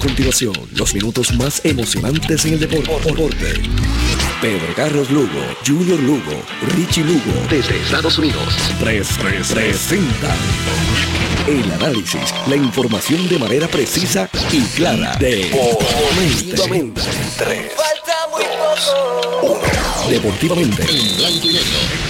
continuación, los minutos más emocionantes en el deporte. Pedro Carlos Lugo, Junior Lugo, Richie Lugo, desde Estados Unidos. Tres, tres, presentan el análisis, la información de manera precisa y clara. Deportivamente. Tres, Falta muy poco. Deportivamente en blanco y negro.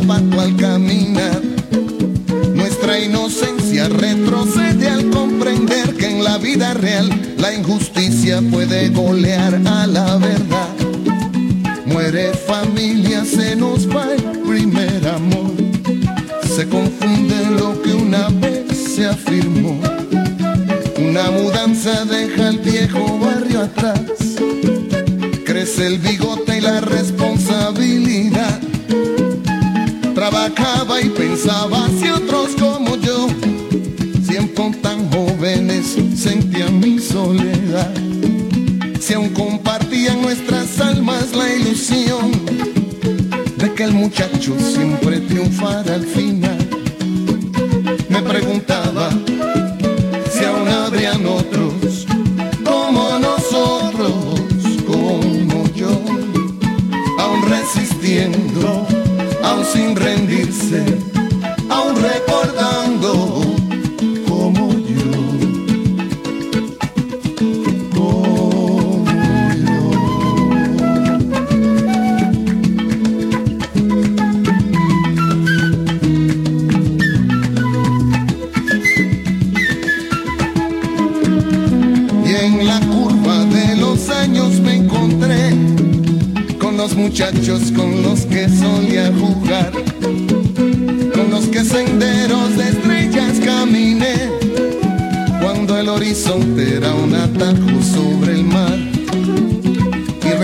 Zapato al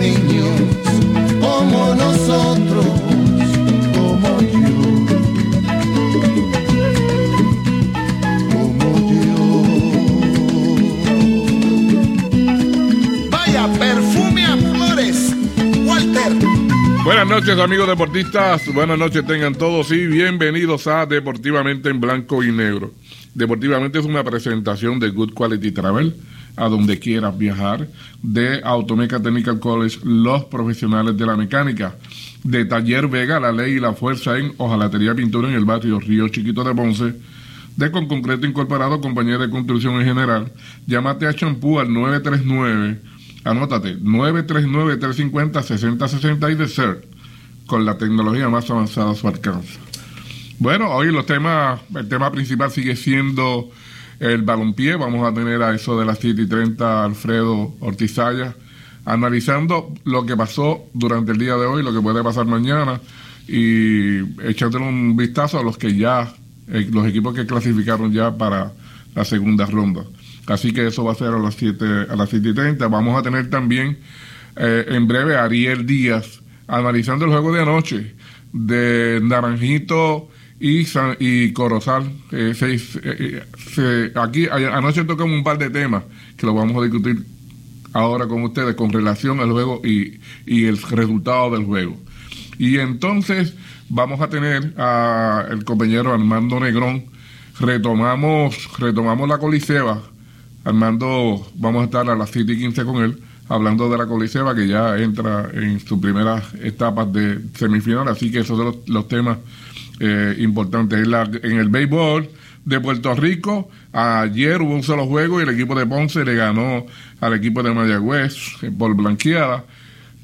niños como nosotros, como yo. como yo. Vaya perfume a flores, Walter. Buenas noches amigos deportistas, buenas noches tengan todos y bienvenidos a Deportivamente en Blanco y Negro. Deportivamente es una presentación de Good Quality Travel, a donde quieras viajar, de Automeca Technical College, los profesionales de la mecánica, de Taller Vega, la ley y la fuerza en Ojalatería Pintura en el barrio Río Chiquito de Ponce, de Con Concreto Incorporado, compañía de construcción en general, llámate a Champú al 939, anótate, 939-350-6060 y de CERT, con la tecnología más avanzada a su alcance. Bueno, hoy los temas, el tema principal sigue siendo el balompié. Vamos a tener a eso de las 7 y 30 Alfredo Ortizaya analizando lo que pasó durante el día de hoy, lo que puede pasar mañana y echándole un vistazo a los que ya, eh, los equipos que clasificaron ya para la segunda ronda. Así que eso va a ser a las 7, a las 7 y 30. Vamos a tener también eh, en breve a Ariel Díaz analizando el juego de anoche de Naranjito y, y Corozal. Eh, se, aquí anoche tocamos un par de temas que lo vamos a discutir ahora con ustedes con relación al juego y, y el resultado del juego. Y entonces vamos a tener a el compañero Armando Negrón. Retomamos, retomamos la Coliseba. Armando, vamos a estar a las 7 y 15 con él, hablando de la Coliseba que ya entra en sus primeras etapas de semifinal. Así que esos son los, los temas eh, importante. En, en el béisbol de Puerto Rico, ayer hubo un solo juego y el equipo de Ponce le ganó al equipo de Mayagüez eh, por blanqueada.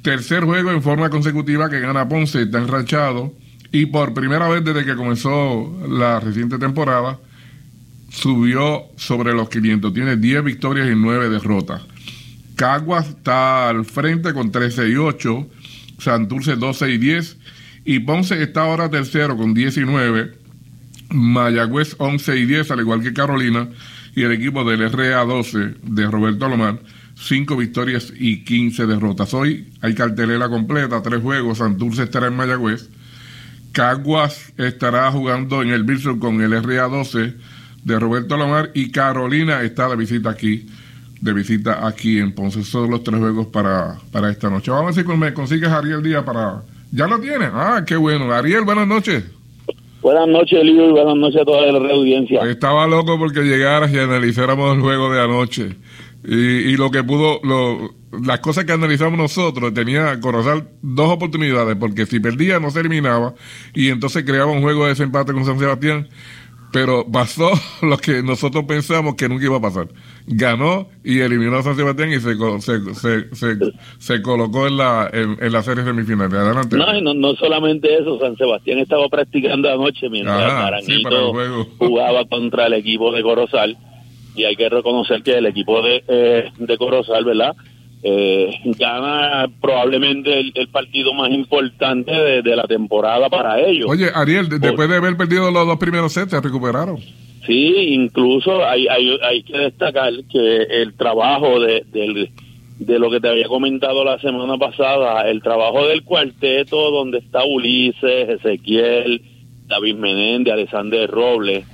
Tercer juego en forma consecutiva que gana Ponce, está enrachado. Y por primera vez desde que comenzó la reciente temporada, subió sobre los 500. Tiene 10 victorias y 9 derrotas. Caguas está al frente con 13 y 8. Santurce 12 y 10. Y Ponce está ahora tercero con 19. Mayagüez 11 y 10, al igual que Carolina. Y el equipo del RA 12 de Roberto Alomar, 5 victorias y 15 derrotas. Hoy hay cartelera completa, tres juegos. Santurce estará en Mayagüez. Caguas estará jugando en el Bilson con el RA 12 de Roberto Alomar. Y Carolina está de visita aquí de visita aquí en Ponce. Son los tres juegos para, para esta noche. Vamos a ver si me consigues Ariel Día para ¿Ya lo tiene? Ah, qué bueno. Ariel, buenas noches. Buenas noches, Elio, y buenas noches a toda la audiencia. Estaba loco porque llegaras y analizáramos el juego de anoche. Y, y lo que pudo, lo, las cosas que analizamos nosotros, tenía Corozal dos oportunidades, porque si perdía no se eliminaba, y entonces creaba un juego de desempate con San Sebastián, pero pasó lo que nosotros pensamos que nunca iba a pasar. Ganó y eliminó a San Sebastián y se, se, se, se, colocó en la, en, la serie semifinal. Adelante. No, no, solamente eso, San Sebastián estaba practicando anoche mientras Naranjito jugaba contra el equipo de Corozal y hay que reconocer que el equipo de, eh, de Corozal, ¿verdad? Eh, gana probablemente el, partido más importante de, la temporada para ellos. Oye, Ariel, después de haber perdido los dos primeros sets, se recuperaron. Sí, incluso hay, hay, hay que destacar que el trabajo de, de lo que te había comentado la semana pasada, el trabajo del cuarteto donde está Ulises, Ezequiel, David Menéndez, Alexander Robles,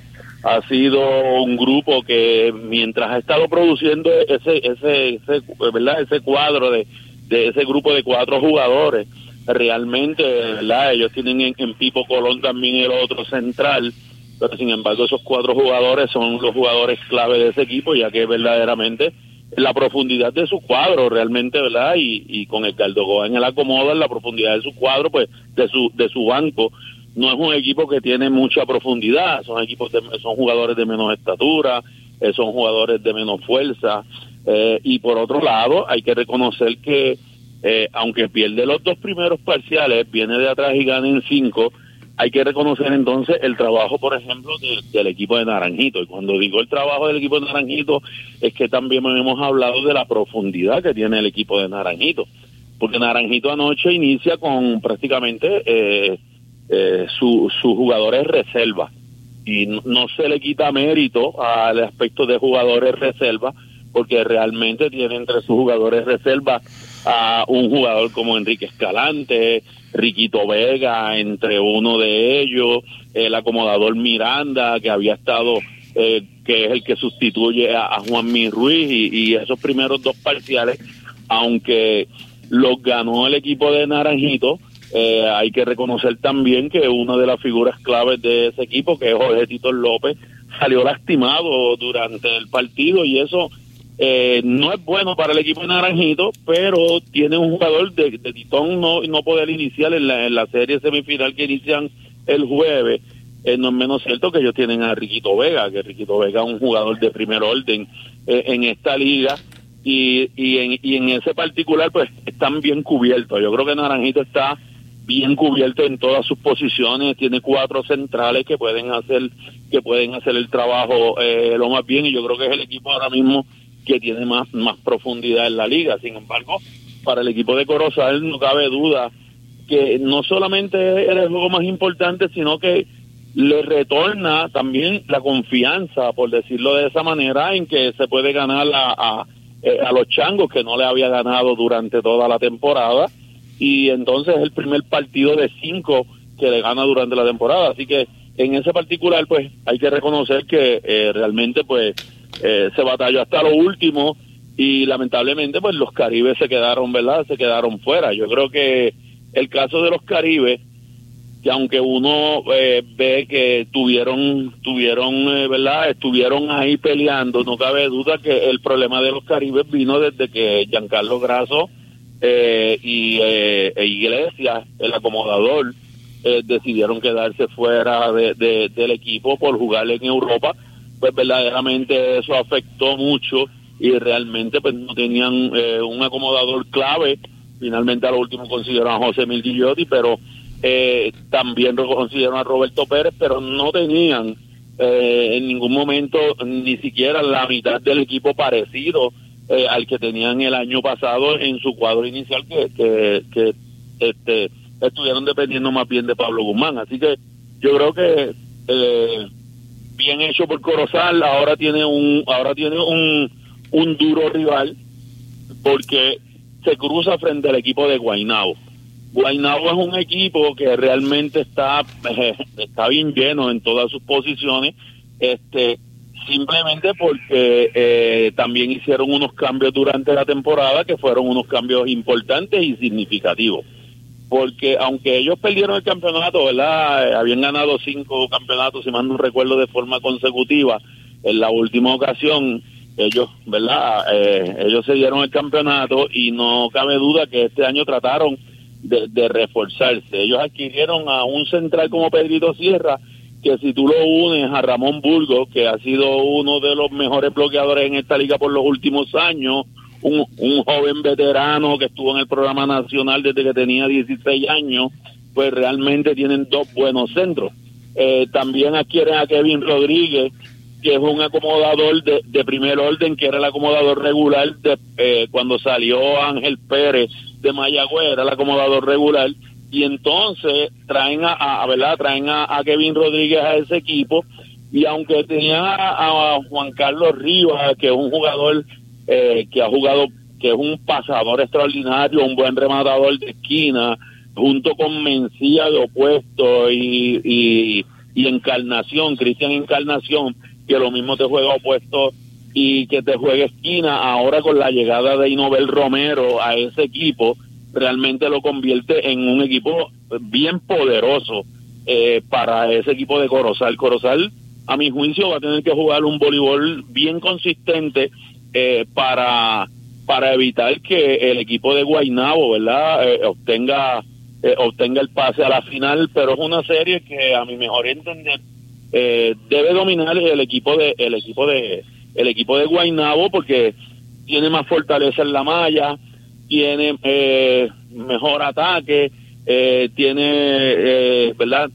ha sido un grupo que mientras ha estado produciendo ese ese, ese verdad ese cuadro de, de ese grupo de cuatro jugadores realmente verdad ellos tienen en, Pipo Colón también el otro central pero sin embargo esos cuatro jugadores son los jugadores clave de ese equipo ya que verdaderamente la profundidad de su cuadro realmente verdad y, y con el Goa en el acomodo en la profundidad de su cuadro pues de su de su banco no es un equipo que tiene mucha profundidad, son equipos de, son jugadores de menos estatura, eh, son jugadores de menos fuerza eh, y por otro lado hay que reconocer que eh, aunque pierde los dos primeros parciales, viene de atrás y gana en cinco, hay que reconocer entonces el trabajo, por ejemplo, del equipo de Naranjito. Y cuando digo el trabajo del equipo de Naranjito, es que también hemos hablado de la profundidad que tiene el equipo de Naranjito. Porque Naranjito anoche inicia con prácticamente eh, sus su jugadores reserva. Y no, se le quita mérito al aspecto de jugadores reserva porque realmente tiene entre sus jugadores reserva a un jugador como Enrique Escalante, Riquito Vega, entre uno de ellos, el acomodador Miranda, que había estado, eh, que es el que sustituye a, Juan Mi Ruiz, y, y, esos primeros dos parciales, aunque los ganó el equipo de Naranjito, eh, hay que reconocer también que una de las figuras claves de ese equipo, que es Jorge Tito López, salió lastimado durante el partido y eso eh, no es bueno para el equipo de Naranjito, pero tiene un jugador de, de Titón no, no poder iniciar en la, serie semifinal que inician el jueves. Eh, no es menos cierto que ellos tienen a Riquito Vega, que Riquito Vega es un jugador de primer orden eh, en esta liga y, y, en, y en ese particular pues están bien cubiertos. Yo creo que Naranjito está bien cubierto en todas sus posiciones, tiene cuatro centrales que pueden hacer que pueden hacer el trabajo eh, lo más bien y yo creo que es el equipo ahora mismo que tiene más más profundidad en la liga. Sin embargo, para el equipo de Corozal no cabe duda que no solamente era el juego más importante, sino que le retorna también la confianza, por decirlo de esa manera, en que se puede ganar a, a, eh, a los changos que no le había ganado durante toda la temporada y entonces es el primer partido de cinco que le gana durante la temporada. Así que en ese particular, pues hay que reconocer que eh, realmente, pues eh, se batalló hasta lo último y lamentablemente, pues los Caribes se quedaron, ¿verdad? Se quedaron fuera. Yo creo que el caso de los Caribes, que aunque uno eh, ve que tuvieron, tuvieron, eh, ¿verdad? Estuvieron ahí peleando, no cabe duda que el problema de los Caribes vino desde que Giancarlo Grasso eh, y eh, e Iglesias, el acomodador, eh, decidieron quedarse fuera de, de, del equipo por jugar en Europa, pues verdaderamente eso afectó mucho y realmente pues no tenían eh, un acomodador clave. Finalmente a lo último consiguieron a José Mil Guillotti, pero eh, también consiguieron a Roberto Pérez, pero no tenían en ningún momento ni siquiera la mitad del equipo parecido eh, al que tenían el año pasado en su cuadro inicial que, que, este, estuvieron dependiendo más bien de Pablo Guzmán. Así que yo creo que eh, bien hecho por Corozal, ahora tiene un ahora tiene un, un duro rival porque se cruza frente al equipo de Guainabo. Guainabo es un equipo que realmente está está bien lleno en todas sus posiciones, este simplemente porque eh, también hicieron unos cambios durante la temporada que fueron unos cambios importantes y significativos. Porque aunque ellos perdieron el campeonato, ¿verdad? Eh, habían ganado cinco campeonatos, si mal no recuerdo, de forma consecutiva. En la última ocasión, ellos, ¿verdad? Eh, ellos se dieron el campeonato y no cabe duda que este año trataron de, de reforzarse. Ellos adquirieron a un central como Pedrito Sierra, que si tú lo unes a Ramón Burgos, que ha sido uno de los mejores bloqueadores en esta liga por los últimos años, un, un joven veterano que estuvo en el programa nacional desde que tenía 16 años, pues realmente tienen dos buenos centros. Eh, también adquieren a Kevin Rodríguez, que es un acomodador de, primer orden, que era el acomodador regular de, eh, cuando salió Ángel Pérez de Mayagüez, era el acomodador regular y entonces traen a, a verdad traen a, Kevin Rodríguez a ese equipo. Y aunque tenían a, Juan Carlos Rivas que es un jugador eh, que ha jugado que es un pasador extraordinario un buen rematador de esquina junto con Mencía de opuesto y, y, y Encarnación Cristian Encarnación que lo mismo te juega opuesto y que te juegue esquina ahora con la llegada de Inobel Romero a ese equipo realmente lo convierte en un equipo bien poderoso eh, para ese equipo de Corozal. Corozal, a mi juicio, va a tener que jugar un voleibol bien consistente eh, para, para evitar que el equipo de Guainabo, ¿verdad?, eh, obtenga, eh, obtenga el pase a la final, pero es una serie que a mi mejor entender debe dominar el equipo de el equipo de el equipo de Guainabo porque tiene más fortaleza en la malla, tiene eh, mejor ataque, eh, tiene, eh, ¿verdad?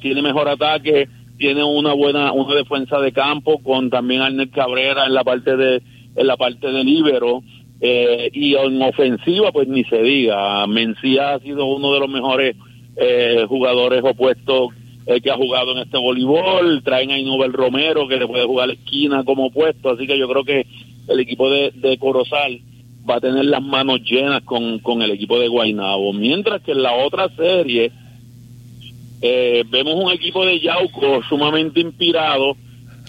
Tiene mejor ataque, tiene una buena una defensa de campo con también Arnel Cabrera en la parte de en la parte del libero eh, y en ofensiva pues ni se diga. Mencía ha sido uno de los mejores eh, jugadores opuestos eh, que ha jugado en este voleibol. Traen a Inobel Romero que le puede jugar esquina como opuesto. Así que yo creo que el equipo de, de Corozal va a tener las manos llenas con, con el equipo de Guaynabo. Mientras que en la otra serie eh, vemos un equipo de Yauco sumamente inspirado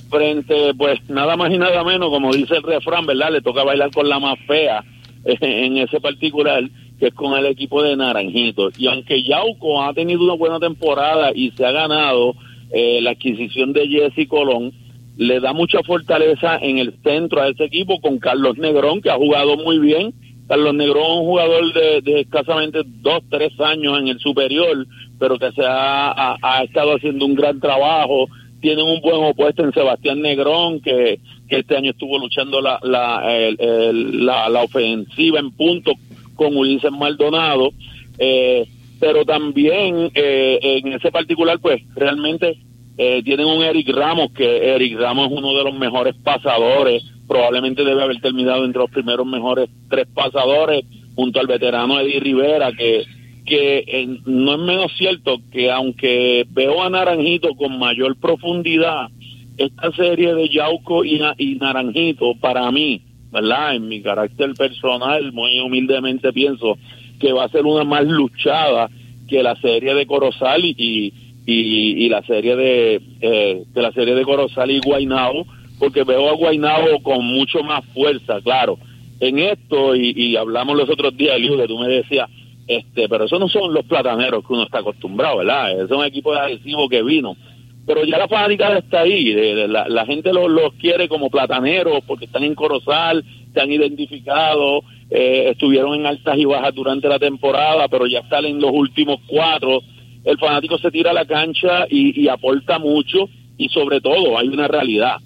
frente, pues nada más y nada menos, como dice el refrán, ¿verdad? Le toca bailar con la más fea en ese particular, que es con el equipo de Naranjito. Y aunque Yauco ha tenido una buena temporada y se ha ganado eh, la adquisición de Jesse Colón, le da mucha fortaleza en el centro a ese equipo con Carlos Negrón, que ha jugado muy bien. Carlos Negrón es un jugador de, escasamente dos, tres años en el superior, pero que se ha, ha, estado haciendo un gran trabajo. Tienen un buen opuesto en Sebastián Negrón, que, que este año estuvo luchando la, la, la, la, ofensiva en punto con Ulises Maldonado. Eh, pero también eh, en ese particular, pues realmente eh, tienen un Eric Ramos, que Eric Ramos es uno de los mejores pasadores, probablemente debe haber terminado entre los primeros mejores tres pasadores, junto al veterano Eddie Rivera, que, que no es menos cierto que aunque veo a Naranjito con mayor profundidad, esta serie de Yauco y, Naranjito, para mí, ¿verdad? En mi carácter personal, muy humildemente pienso que va a ser una más luchada que la serie de Corozal y, la serie de, eh, de la serie de Corozal y Guainao, porque veo a Guainao con mucho más fuerza, claro. En esto, y, hablamos los otros días, Liu, que tú me decías, este, pero esos no son los plataneros que uno está acostumbrado, ¿verdad? Es un equipo de adhesivo que vino. Pero ya la fanática está ahí, la, gente los, los quiere como plataneros porque están en Corozal, se han identificado, eh, estuvieron en altas y bajas durante la temporada, pero ya salen los últimos cuatro el fanático se tira a la cancha y, aporta mucho y sobre todo hay una realidad.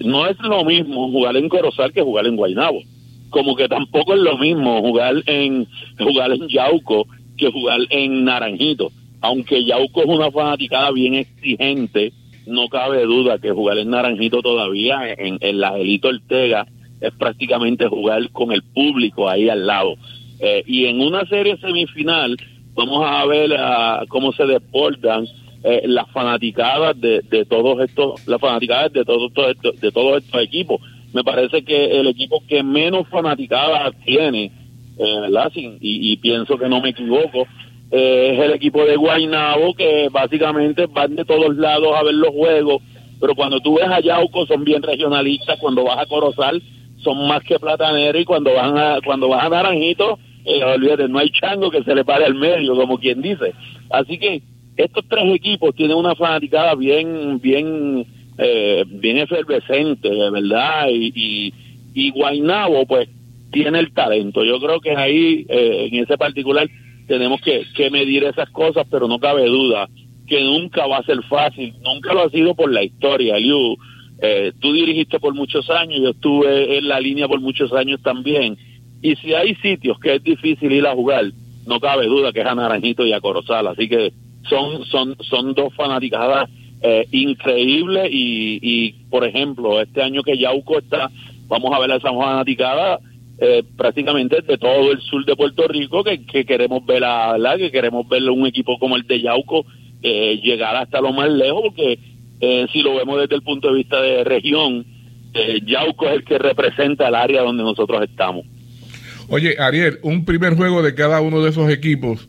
No es lo mismo jugar en Corozal que jugar en Guaynabo. Como que tampoco es lo mismo jugar en jugar en Yauco que jugar en Naranjito. Aunque Yauco es una fanaticada bien exigente, no cabe duda que jugar en Naranjito todavía, en, en la Gelito Ortega, es prácticamente jugar con el público ahí al lado. Eh, y en una serie semifinal, vamos a ver ah, cómo se deportan eh, las fanaticadas de, de, todos estos, las fanaticadas de todos estos, de todos estos equipos. Me parece que el equipo que menos fanaticadas tiene, eh, y, pienso que no me equivoco, eh, es el equipo de Guaynabo, que básicamente van de todos lados a ver los juegos, pero cuando tú ves a Yauco son bien regionalistas, cuando vas a Corozal son más que plataneros y cuando van a, cuando vas a Naranjito eh, olvídate, no hay chango que se le pare al medio, como quien dice. Así que estos tres equipos tienen una fanaticada bien, bien, eh, bien efervescente, ¿verdad? Y, y, y Guainabo, pues, tiene el talento. Yo creo que ahí, eh, en ese particular, tenemos que, que medir esas cosas, pero no cabe duda que nunca va a ser fácil, nunca lo ha sido por la historia, Liu. Eh, tú dirigiste por muchos años, yo estuve en la línea por muchos años también y si hay sitios que es difícil ir a jugar, no cabe duda que es a Naranjito y a Corozal. Así que son, son, son dos fanaticadas eh, increíbles y, y, por ejemplo, este año que Yauco está, vamos a ver a esa fanaticada eh, prácticamente de todo el sur de Puerto Rico que, que queremos ver a, ¿verdad? que queremos ver un equipo como el de Yauco eh, llegar hasta lo más lejos porque eh, si lo vemos desde el punto de vista de región eh, Yauco es el que representa el área donde nosotros estamos Oye, Ariel, un primer juego de cada uno de esos equipos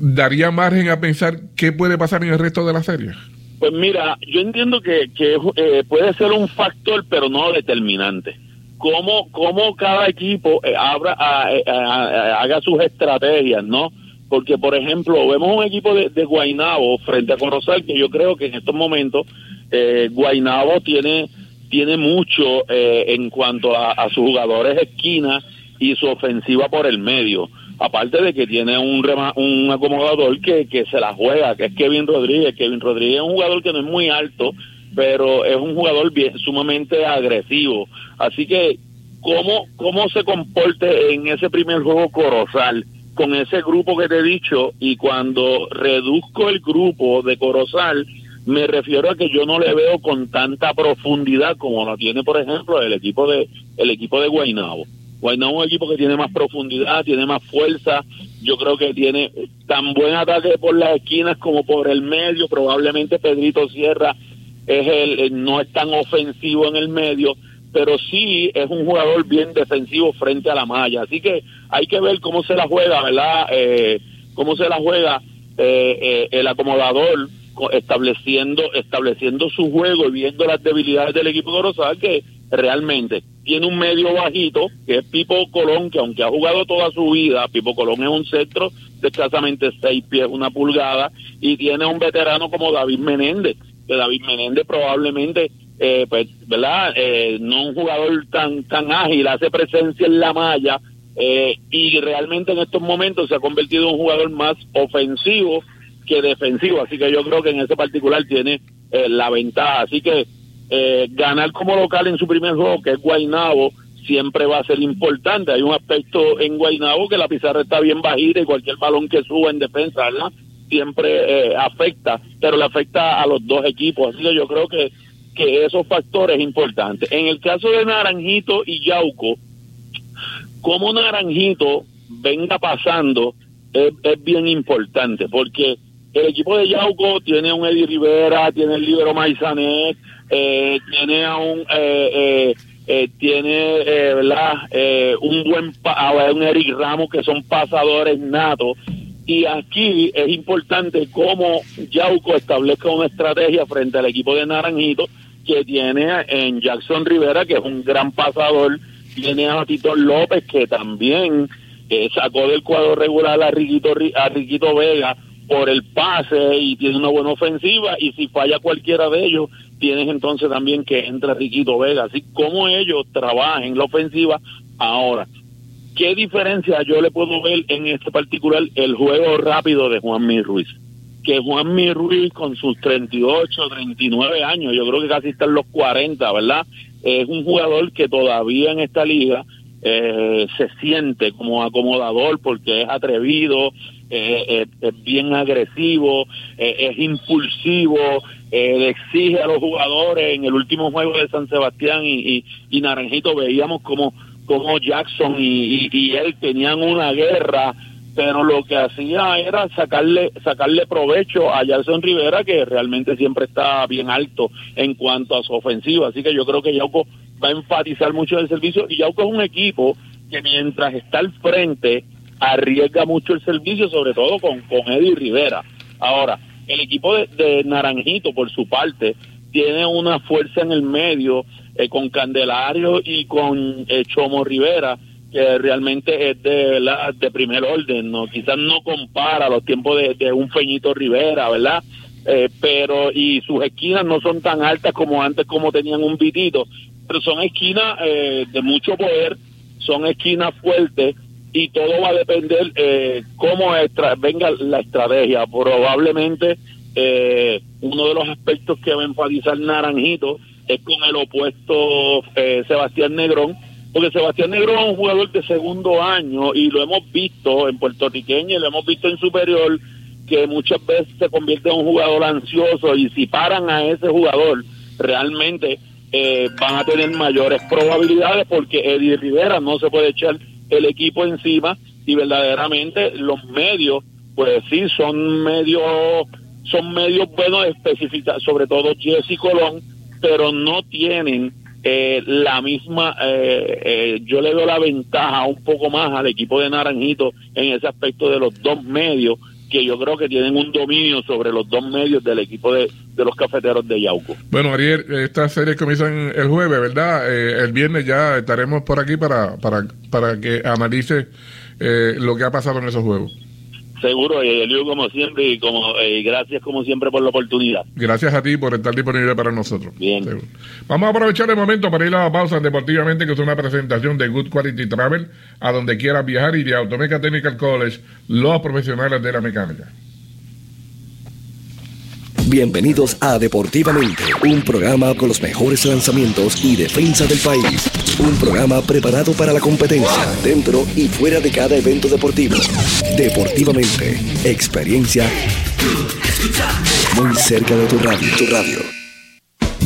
daría margen a pensar qué puede pasar en el resto de la serie. Pues mira, yo entiendo que, que eh, puede ser un factor, pero no determinante. Cómo, cómo cada equipo eh, abra, eh, haga sus estrategias, ¿no? Porque, por ejemplo, vemos un equipo de, de Guainabo frente a Corozal, que yo creo que en estos momentos eh, Guainabo tiene, tiene mucho en cuanto a, a sus jugadores esquinas y su ofensiva por el medio. Aparte de que tiene un, un acomodador que, que se la juega, que es Kevin Rodríguez. Kevin Rodríguez es un jugador que no es muy alto, pero es un jugador bien, sumamente agresivo. Así que, ¿cómo, ¿cómo se comporte en ese primer juego Corozal? con ese grupo que te he dicho y cuando reduzco el grupo de Corozal me refiero a que yo no le veo con tanta profundidad como la tiene por ejemplo el equipo de el equipo de Guaynabo. Guaynabo es un equipo que tiene más profundidad, tiene más fuerza. Yo creo que tiene tan buen ataque por las esquinas como por el medio. Probablemente Pedrito Sierra es el, no es tan ofensivo en el medio, pero sí es un jugador bien defensivo frente a la malla. Así que hay que ver cómo se la juega, ¿verdad? Eh, cómo se la juega eh, eh, el acomodador estableciendo estableciendo su juego y viendo las debilidades del equipo de que realmente tiene un medio bajito, que es Pipo Colón, que aunque ha jugado toda su vida, Pipo Colón es un centro de escasamente seis pies, una pulgada, y tiene un veterano como David Menéndez, que David Menéndez probablemente eh, pues, ¿verdad? Eh, no un jugador tan, tan ágil, hace presencia en la malla eh, y realmente en estos momentos se ha convertido en un jugador más ofensivo que defensivo, así que yo creo que en ese particular tiene la ventaja, así que ganar como local en su primer juego, que es Guaynabo, siempre va a ser importante. Hay un aspecto en Guaynabo que la pizarra está bien bajita y cualquier balón que suba en defensa, ¿verdad? Siempre afecta, pero le afecta a los dos equipos. Así que yo creo que que esos factores importantes. En el caso de Naranjito y Yauco, como Naranjito venga pasando es, bien importante, porque el equipo de Yauco tiene un Eddie Rivera, tiene el libro Maizanet, eh, tiene a un eh, eh, eh tiene ¿verdad? un buen un Eric Ramos que son pasadores natos. Y aquí es importante cómo Yauco establezca una estrategia frente al equipo de Naranjito que tiene en Jackson Rivera, que es un gran pasador, tiene a Tito López, que también eh, sacó del cuadro regular a Riquito, a Riquito Vega por el pase y tiene una buena ofensiva, y si falla cualquiera de ellos, tienes entonces también que entra Riquito Vega. Así como ellos trabajan la ofensiva ahora. ¿Qué diferencia yo le puedo ver en este particular el juego rápido de Juan Mi Ruiz? que Juan Mi Ruiz con sus 38, 39 años, yo creo que casi está en los 40, ¿verdad? Es un jugador que todavía en esta liga eh, se siente como acomodador porque es atrevido, eh, es bien agresivo, eh, es impulsivo, le exige a los jugadores. En el último juego de San Sebastián y, y, Naranjito veíamos como, como Jackson y, y él tenían una guerra pero lo que hacía era sacarle sacarle provecho a Jason Rivera que realmente siempre está bien alto en cuanto a su ofensiva, así que yo creo que Yauco va a enfatizar mucho el servicio y Yauco es un equipo que mientras está al frente arriesga mucho el servicio, sobre todo con, con Eddie Rivera. Ahora, el equipo de, Naranjito, por su parte, tiene una fuerza en el medio eh, con Candelario y con eh, Chomo Rivera, que realmente es de, de primer orden, ¿no? Quizás no compara los tiempos de, un Feñito Rivera, ¿verdad? Eh, pero, y sus esquinas no son tan altas como antes, como tenían un vitito, pero son esquinas eh, de mucho poder, son esquinas fuertes, y todo va a depender eh, cómo venga la estrategia. Probablemente eh, uno de los aspectos que va a enfatizar Naranjito es con el opuesto Sebastián Negrón, porque Sebastián Negro es un jugador de segundo año y lo hemos visto en puertorriqueño y lo hemos visto en superior que muchas veces se convierte en un jugador ansioso y si paran a ese jugador realmente eh, van a tener mayores probabilidades porque Eddie Rivera no se puede echar el equipo encima y verdaderamente los medios pues sí son medios son medios buenos específicos sobre todo Jesse Colón pero no tienen eh, la misma, eh, eh, yo le doy la ventaja un poco más al equipo de Naranjito en ese aspecto de los dos medios, que yo creo que tienen un dominio sobre los dos medios del equipo de, los cafeteros de Yauco. Bueno, Ariel, estas series comienzan el jueves, ¿verdad? el viernes ya estaremos por aquí para, para, para que analice lo que ha pasado en esos juegos. Seguro, y Elio, como siempre, y como eh, gracias como siempre por la oportunidad. Gracias a ti por estar disponible para nosotros. Bien. Vamos a aprovechar el momento para ir a la pausa deportivamente, que es una presentación de Good Quality Travel, a donde quieras viajar y de Automeca Technical College, los profesionales de la mecánica. Bienvenidos a Deportivamente, un programa con los mejores lanzamientos y defensa del país. Un programa preparado para la competencia, dentro y fuera de cada evento deportivo. Deportivamente, experiencia muy cerca de tu radio. Tu radio.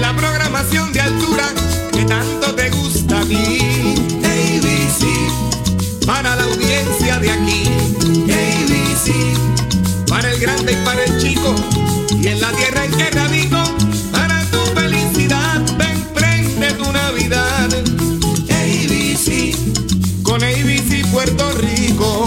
la programación de altura que tanto te gusta a ti. ABC para la audiencia de aquí. ABC para el grande y para el chico y en la tierra en que radico para tu felicidad ven prende tu Navidad. ABC con ABC Puerto Rico.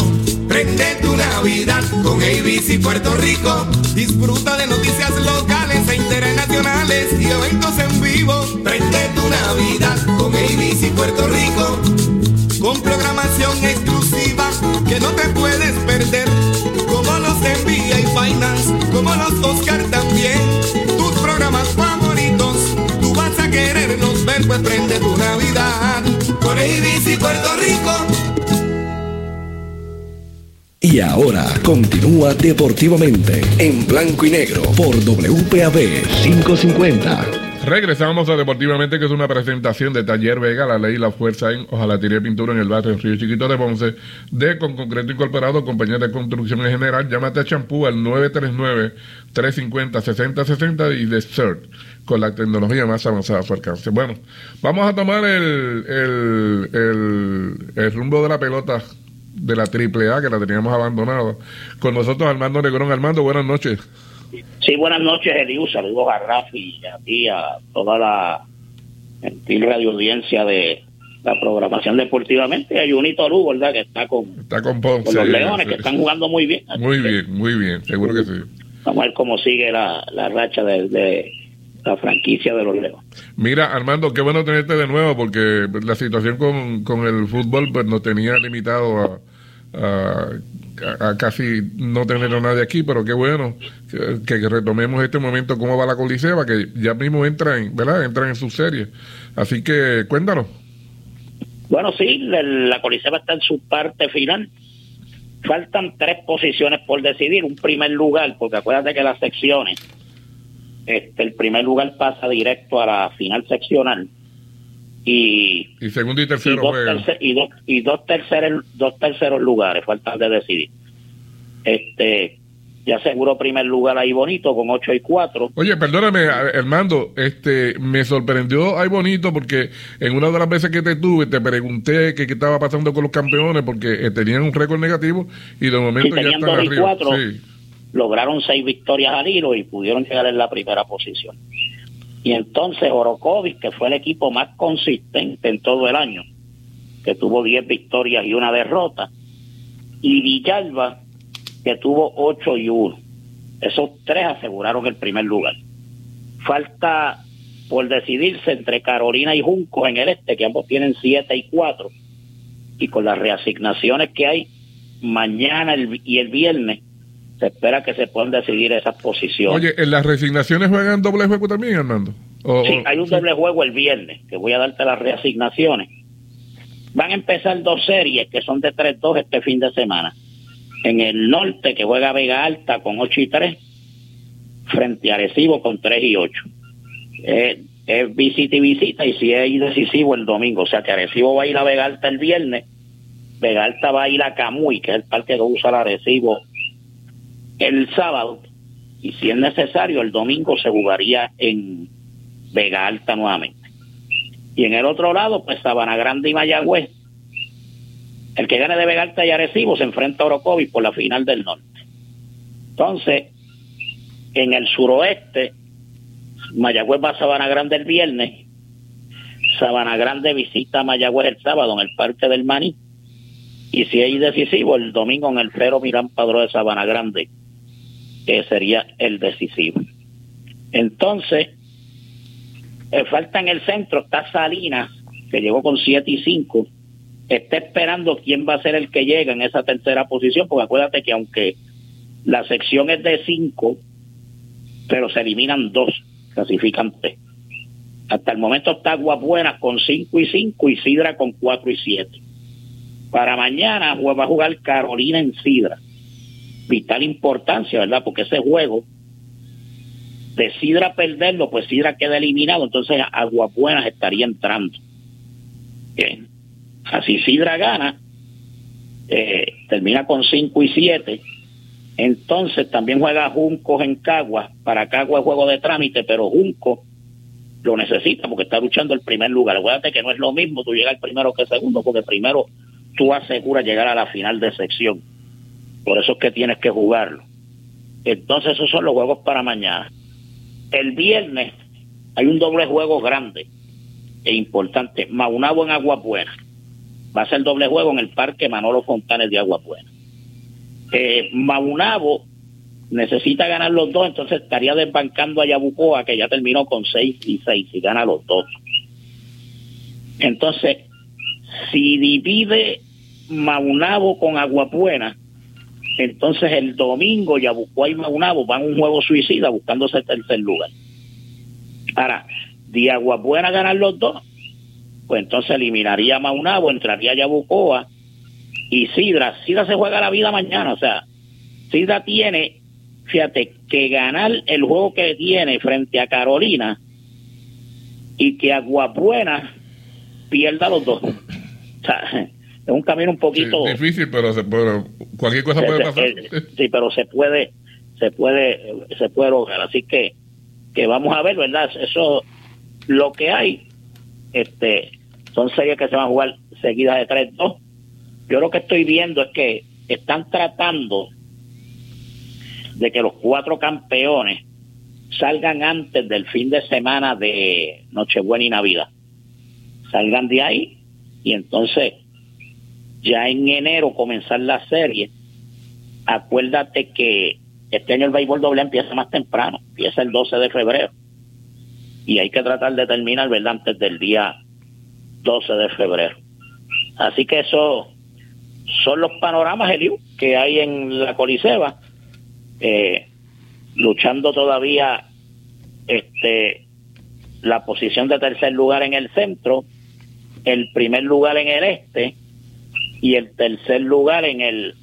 Prende tu Navidad con ABC Puerto Rico. Disfruta de noticias locales internacionales y eventos en vivo. Prende tu Navidad con ABC Puerto Rico. Con programación exclusiva que no te puedes perder. Como los NBA y Finance, como los Oscar también. Tus programas favoritos, tú vas a quererlos ver, pues prende tu Navidad con ABC Puerto Rico. Y ahora continúa deportivamente en blanco y negro por WPAB 550. Regresamos a Deportivamente, que es una presentación de Taller Vega, la ley y la fuerza en Ojalá Tiré Pintura en el barrio en Río Chiquito de Ponce, de Con Concreto Incorporado, compañía de construcción en general. Llámate a Champú al 939-350-6060 y de CERT, con la tecnología más avanzada a su alcance. Bueno, vamos a tomar el, el, el rumbo de la pelota de la AAA, que la teníamos abandonada. Con nosotros Armando Negrón. Armando, buenas noches. Sí, buenas noches, Eliu. Saludos a Rafi y a ti, a toda la gentil radio audiencia de la programación deportivamente. Hay Junito Lugo, ¿verdad? Que está con, Está con Ponce. con los Leones, que están jugando muy bien. Muy bien, muy bien, seguro que sí. Vamos a ver cómo sigue la, la racha de, de la franquicia de los Leones. Mira, Armando, qué bueno tenerte de nuevo porque la situación con, con el fútbol pues nos tenía limitado a, a, casi no tener a nadie aquí, pero qué bueno que, retomemos este momento cómo va la Coliseba, que ya mismo entra en, ¿verdad? Entra en su serie. Así que cuéntanos. Bueno, sí, la Coliseba está en su parte final. Faltan tres posiciones por decidir. Un primer lugar, porque acuérdate que las secciones, este, el primer lugar pasa directo a la final seccional. Y, Y segundo y y, tercero dos, juegan. tercer- y, dos, y dos, terceros, dos terceros lugares faltan de decidir. Este, ya seguro primer lugar ahí bonito con 8 y 4. Oye, perdóname, Armando, este, me sorprendió, ay bonito, porque en una de las veces que te tuve te pregunté que qué estaba pasando con los campeones, porque eh, tenían un récord negativo y de momento Sí, ya tenían están dos y arriba. Sí. lograron seis victorias al hilo y pudieron llegar en la primera posición. Y entonces Orocovis, que fue el equipo más consistente en todo el año, que tuvo 10 victorias y una derrota, y Villalba, que tuvo 8 y 1. Esos tres aseguraron el primer lugar. Falta por decidirse entre Carolina y Junco en el este, que ambos tienen 7 y 4. Y con las reasignaciones que hay mañana y el viernes, se espera que se puedan decidir esas posiciones. Oye, ¿en las resignaciones juegan doble juego también, Armando? O- Sí, hay un doble juego el viernes, que voy a darte las reasignaciones. Van a empezar dos series que son de 3-2 este fin de semana. En el norte, que juega Vega Alta con 8 y 3, frente a Arecibo con 3 y 8. Eh, es visita y visita, y si es decisivo el domingo. O sea que Arecibo va a ir a Vega Alta el viernes, Vega Alta va a ir a Camuy, que es el parque que usa el Arecibo, el sábado. Y si es necesario, el domingo se jugaría en Vega Alta nuevamente. Y en el otro lado, pues Sabana Grande y Mayagüez. El que gane de Vega Alta y Arecibo se enfrenta a Orocovis por la final del norte. Entonces, en el suroeste, Mayagüez va a Sabana Grande el viernes. Sabana Grande visita a Mayagüez el sábado en el Parque del Maní. Y si hay decisivo, el domingo en el Fero Mirán Padrón de Sabana Grande, que sería el decisivo. Entonces, eh, falta en el centro, está Salinas, que llegó con 7 y 5. Está esperando quién va a ser el que llega en esa tercera posición, porque acuérdate que aunque la sección es de 5, pero se eliminan dos, clasifican tres. Hasta el momento está Aguabuena con 5 y 5 y Sidra con 4 y 7. Para mañana va a jugar Carolina en Sidra. Vital importancia, ¿verdad? Porque ese juego, de Sidra perderlo, pues Sidra queda eliminado, entonces Aguabuenas estaría entrando. Bien. Así Sidra gana, eh, termina con 5 y 7 entonces también juega Junco en Cagua. Para Cagua es juego de trámite, pero Junco lo necesita porque está luchando el primer lugar. Acuérdate que no es lo mismo tú llegar primero que segundo, porque primero tú aseguras llegar a la final de sección. Por eso es que tienes que jugarlo. Entonces esos son los juegos para mañana. El viernes hay un doble juego grande e importante. Maunabo en Agua Buena. Va a ser doble juego en el Parque Manolo Fontanes de Agua Buena. Eh, Maunabo necesita ganar los dos, entonces estaría desbancando a Yabucoa, que ya terminó con 6 y 6, y gana los dos. Entonces, si divide Maunabo con Aguapuena, entonces el domingo Yabucoa y Maunabo van a un juego suicida buscándose el tercer lugar. Ahora, de Aguapuena ganar los dos, pues entonces eliminaría a Maunabo, entraría Yabucoa y Sidra. Sidra se juega la vida mañana, o sea, Sidra tiene, fíjate, que ganar el juego que tiene frente a Carolina y que Aguabuena pierda los dos. O sea, es un camino un poquito difícil, pero, se puede, cualquier cosa puede pasar. sí, pero se puede, se puede, se puede lograr. Así que, que vamos a ver, ¿verdad? Eso, lo que hay, este, son series que se van a jugar seguidas de 3-2 yo lo que estoy viendo es que están tratando de que los cuatro campeones salgan antes del fin de semana de Nochebuena y Navidad. Salgan de ahí y entonces ya en enero comenzar la serie. Acuérdate que este año el béisbol doble empieza más temprano, empieza el 12 de febrero. Y hay que tratar de terminar, ¿verdad?, antes del día 12 de febrero. Así que eso son los panoramas, Eliu, que hay en la Coliseba, eh, luchando todavía este la posición de tercer lugar en el centro, el primer lugar en el este y el tercer lugar en el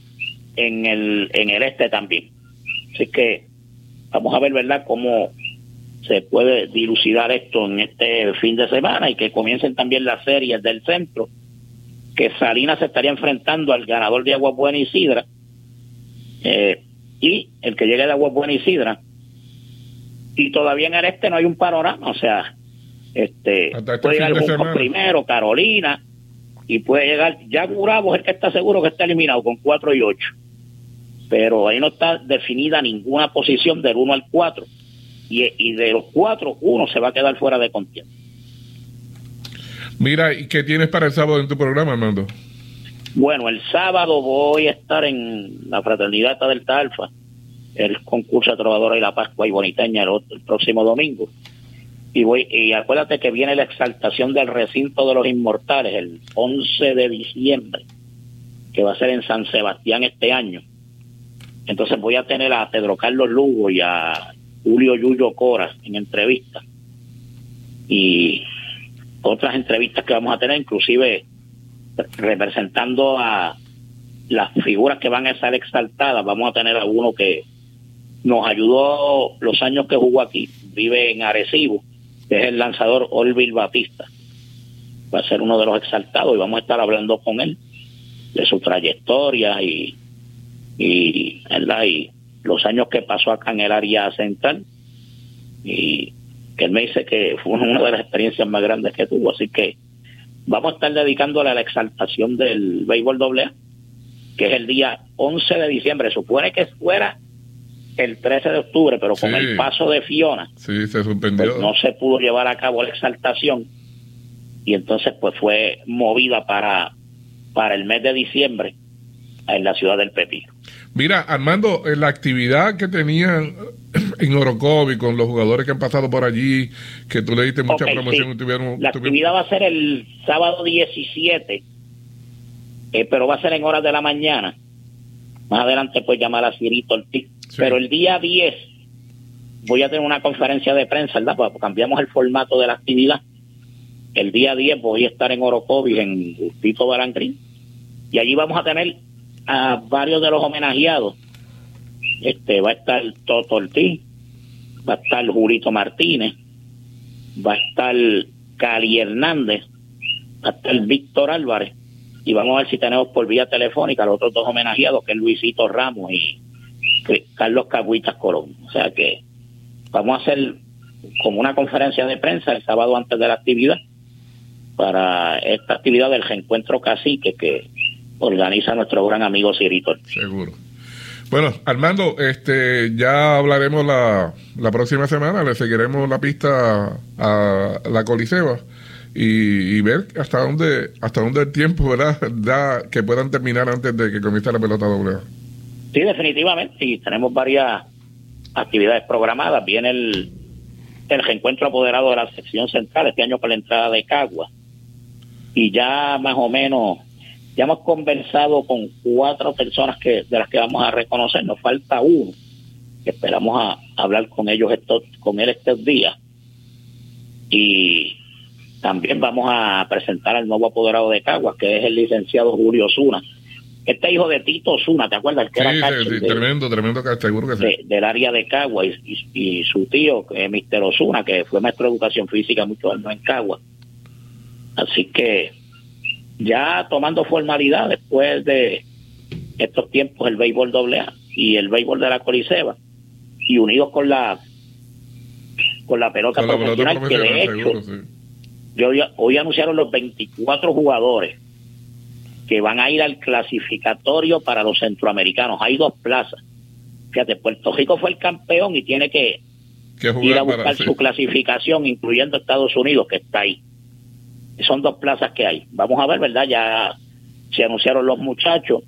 en el en el este también. Así que vamos a ver, ¿verdad?, cómo se puede dilucidar esto en este fin de semana y que comiencen también las series del centro que Salinas se estaría enfrentando al ganador de Agua Buena y Sidra, eh, y el que llegue de Agua Buena y Sidra, y todavía en el este no hay un panorama, o sea, este, este puede llegar Junco primero, Carolina, y puede llegar, ya Gurabo es el que está seguro que está eliminado con 4 y 8, pero ahí no está definida ninguna posición del 1 al 4, y, y de los 4, uno se va a quedar fuera de contienda. Mira, ¿y qué tienes para el sábado en tu programa, Armando? Bueno, el sábado voy a estar en la Fraternidad del Alfa, el concurso de Trovadora y la Pascua y Boniteña el, próximo domingo. Y voy y acuérdate que viene la exaltación del recinto de los inmortales el 11 de diciembre, que va a ser en San Sebastián este año. Entonces voy a tener a Pedro Carlos Lugo y a Julio Yuyo Coras en entrevista. Y otras entrevistas que vamos a tener, inclusive representando a las figuras que van a estar exaltadas. Vamos a tener a uno que nos ayudó los años que jugó aquí, vive en Arecibo, que es el lanzador Olvil Batista. Va a ser uno de los exaltados y vamos a estar hablando con él de su trayectoria y, y, y los años que pasó acá en el área central. Y que él me dice que fue una de las experiencias más grandes que tuvo. Así que vamos a estar dedicándole a la exaltación del béisbol doble que es el día 11 de diciembre. Supone que fuera el 13 de octubre, pero con el paso de Fiona, sí, se suspendió. Pues, no se pudo llevar a cabo la exaltación y entonces pues fue movida para, para el mes de diciembre en la ciudad del Pepino. Mira, Armando, la actividad que tenían en Orocovi con los jugadores que han pasado por allí, que tú le diste mucha promoción. la actividad va a ser el sábado 17, eh, pero va a ser en horas de la mañana. Más adelante pues llamar a Cirito Ortiz. Pero el día 10 voy a tener una conferencia de prensa, ¿verdad? Pues cambiamos el formato de la actividad. El día 10 voy a estar en Orocovi, en Tito Barangrín, y allí vamos a tener a varios de los homenajeados. Este va a estar Toto Ortiz, va a estar Julito Martínez, va a estar Cali Hernández, va a estar Víctor Álvarez, y vamos a ver si tenemos por vía telefónica los otros dos homenajeados, que es Luisito Ramos y Carlos Cagüitas Colón. O sea que vamos a hacer como una conferencia de prensa el sábado antes de la actividad para esta actividad del reencuentro cacique que organiza nuestro gran amigo Cirito. Seguro. Bueno, Armando, este, ya hablaremos la, la próxima semana, le seguiremos la pista a la Coliseba y, ver hasta dónde hasta dónde el tiempo ¿verdad? da que puedan terminar antes de que comience la pelota doble. Sí, definitivamente, sí, tenemos varias actividades programadas. Viene el, el reencuentro apoderado de la sección central este año para la entrada de Cagua. Y ya más o menos, ya hemos conversado con cuatro personas que de las que vamos a reconocer. Nos falta uno, que esperamos a, hablar con ellos estos, con él estos días. Y también vamos a presentar al nuevo apoderado de Caguas, que es el licenciado Julio Zuna. Este hijo de Tito Zuna, ¿te acuerdas? Que sí, sí, tremendo, tremendo, seguro que sí. del área de Caguas y, su tío, que es Mister Osuna, que fue maestro de educación física muchos años en Caguas. Así que ya tomando formalidad después de estos tiempos el béisbol doble A y el béisbol de la Coliseba y unidos con la con la pelota, profesional, que de hecho hoy, anunciaron los 24 jugadores que van a ir al clasificatorio para los centroamericanos. Hay dos plazas. Fíjate, Puerto Rico fue el campeón y tiene que, ir a buscar su clasificación, incluyendo Estados Unidos, que está ahí. Son dos plazas que hay. Vamos a ver, ¿verdad? Ya se anunciaron los muchachos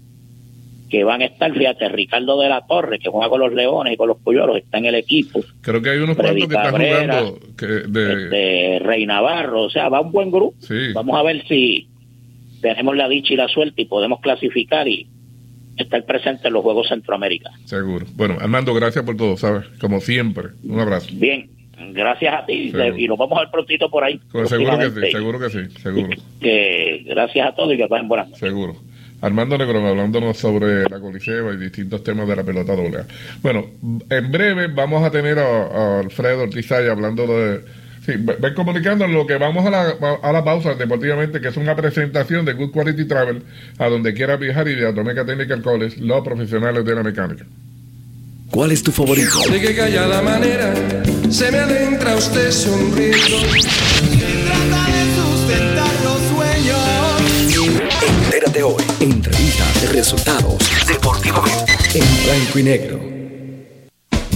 que van a estar, fíjate, Ricardo de la Torre, que juega con los Leones y con los Polluelos, está en el equipo. Creo que hay unos cuantos que están jugando. de... Este, Rey Navarro, o sea, va un buen grupo. Vamos a ver si tenemos la dicha y la suerte y podemos clasificar y estar presente en los Juegos Centroamericanos. Seguro. Bueno, Armando, gracias por todo, ¿sabes? Como siempre. Un abrazo. Bien, gracias a ti y nos vamos al prontito por ahí. seguro que sí, seguro que sí, seguro. Que, gracias a todos y que pasen buenas Seguro. Armando Negrón hablándonos sobre la Coliseba y distintos temas de la pelota doble. Bueno, en breve vamos a tener a, Alfredo Ortizaya hablando de... Sí, ven comunicando lo que vamos a la, a la pausa deportivamente, que es una presentación de Good Quality Travel a donde quiera viajar y de Atomica Technical College, los profesionales de la mecánica. ¿Cuál es tu favorito? De que callada manera se me adentra usted sonriendo. Entérate hoy. Entrevistas, resultados, deportivamente, en blanco y negro.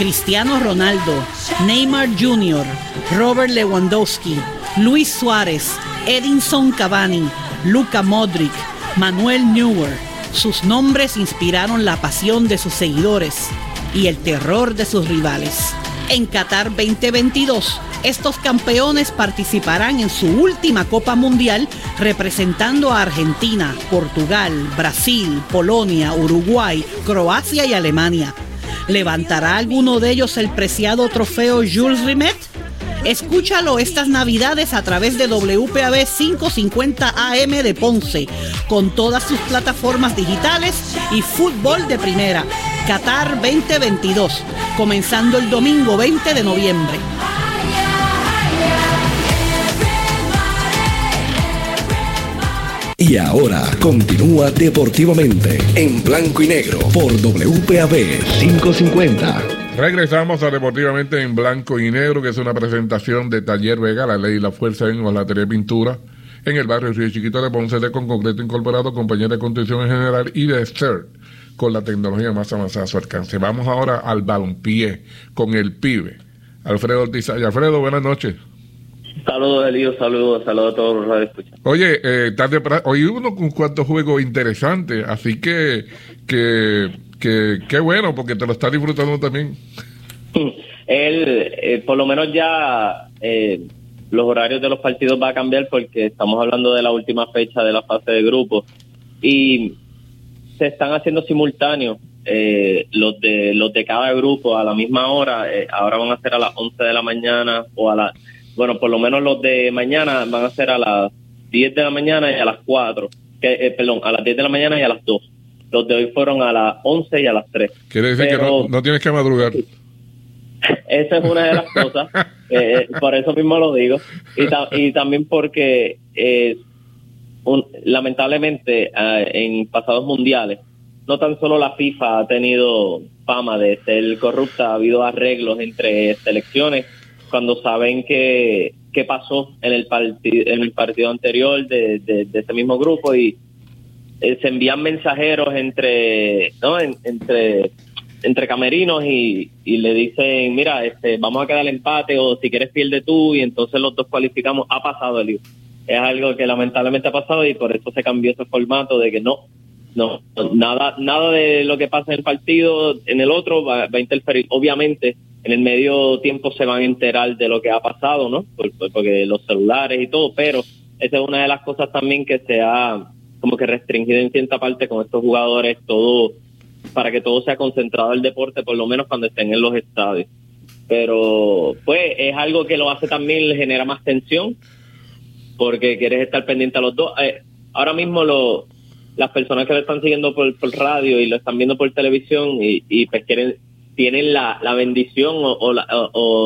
Cristiano Ronaldo, Neymar Jr., Robert Lewandowski, Luis Suárez, Edinson Cavani, Luca Modric, Manuel Neuer. Sus nombres inspiraron la pasión de sus seguidores y el terror de sus rivales. En Qatar 2022 Estos campeones participarán en su última Copa Mundial representando a Argentina, Portugal, Brasil, Polonia, Uruguay, Croacia y Alemania. ¿Levantará alguno de ellos el preciado trofeo Jules Rimet? Escúchalo estas navidades a través de WPAB 550 AM de Ponce, con todas sus plataformas digitales y fútbol de primera. Qatar 2022, comenzando el domingo 20 de noviembre. Y ahora continúa deportivamente en blanco y negro por WPAB 550. Regresamos a Deportivamente en Blanco y Negro, que es una presentación de Taller Vega, la ley y la fuerza en hojalatería y pintura, en el barrio Río Chiquito de Ponce de con concreto incorporado, compañía de construcción en general y de CERT, con la tecnología más avanzada a su alcance. Vamos ahora al balompié con el pibe, Alfredo Ortiz. Alfredo, buenas noches. Saludos, Elío, saludos, saludos a todos los radioescuchas. Oye, eh, tarde pra- hoy uno con cuantos juegos interesantes, así que, que, que, qué bueno, porque te lo estás disfrutando también. Él, eh, por lo menos ya eh, los horarios de los partidos va a cambiar porque estamos hablando de la última fecha de la fase de grupos y se están haciendo simultáneos eh, los de los de cada grupo a la misma hora. eh, ahora van a ser a las 11 de la mañana o a las, bueno, por lo menos los de mañana van a ser a las 10 de la mañana y a las 4, que, eh, perdón, a las 10 de la mañana y a las 2. Los de hoy fueron a las 11 y a las 3. Quiere decir que no, no tienes que madrugar. esa es una de las cosas, eh, por eso mismo lo digo, y, ta- y también porque eh, un- lamentablemente ah, en pasados mundiales, no tan solo la FIFA ha tenido fama de ser corrupta, ha habido arreglos entre selecciones cuando saben que, que pasó en el, partido en el partido anterior de, de, ese mismo grupo y eh, se envían mensajeros entre, ¿no? En- entre entre camerinos y, y le dicen, mira, este, vamos a quedar empate o si quieres pierde tú y entonces los dos cualificamos. Ha pasado, Eliu. Es algo que lamentablemente ha pasado y por eso se cambió ese formato de que no, no, nada, nada de lo que pasa en el partido en el otro va, va a interferir. Obviamente, en el medio tiempo se van a enterar de lo que ha pasado, ¿no? Por- por- porque los celulares y todo, pero esa es una de las cosas también que se ha como que restringido en cierta parte con estos jugadores, todo para que todo sea concentrado el deporte, por lo menos cuando estén en los estadios. Pero, pues, es algo que lo hace también, le genera más tensión, porque quieres estar pendiente a los dos. Eh, ahora mismo lo, las personas que lo están siguiendo por, por radio y lo están viendo por televisión y, y pues quieren tienen la, la bendición o, la-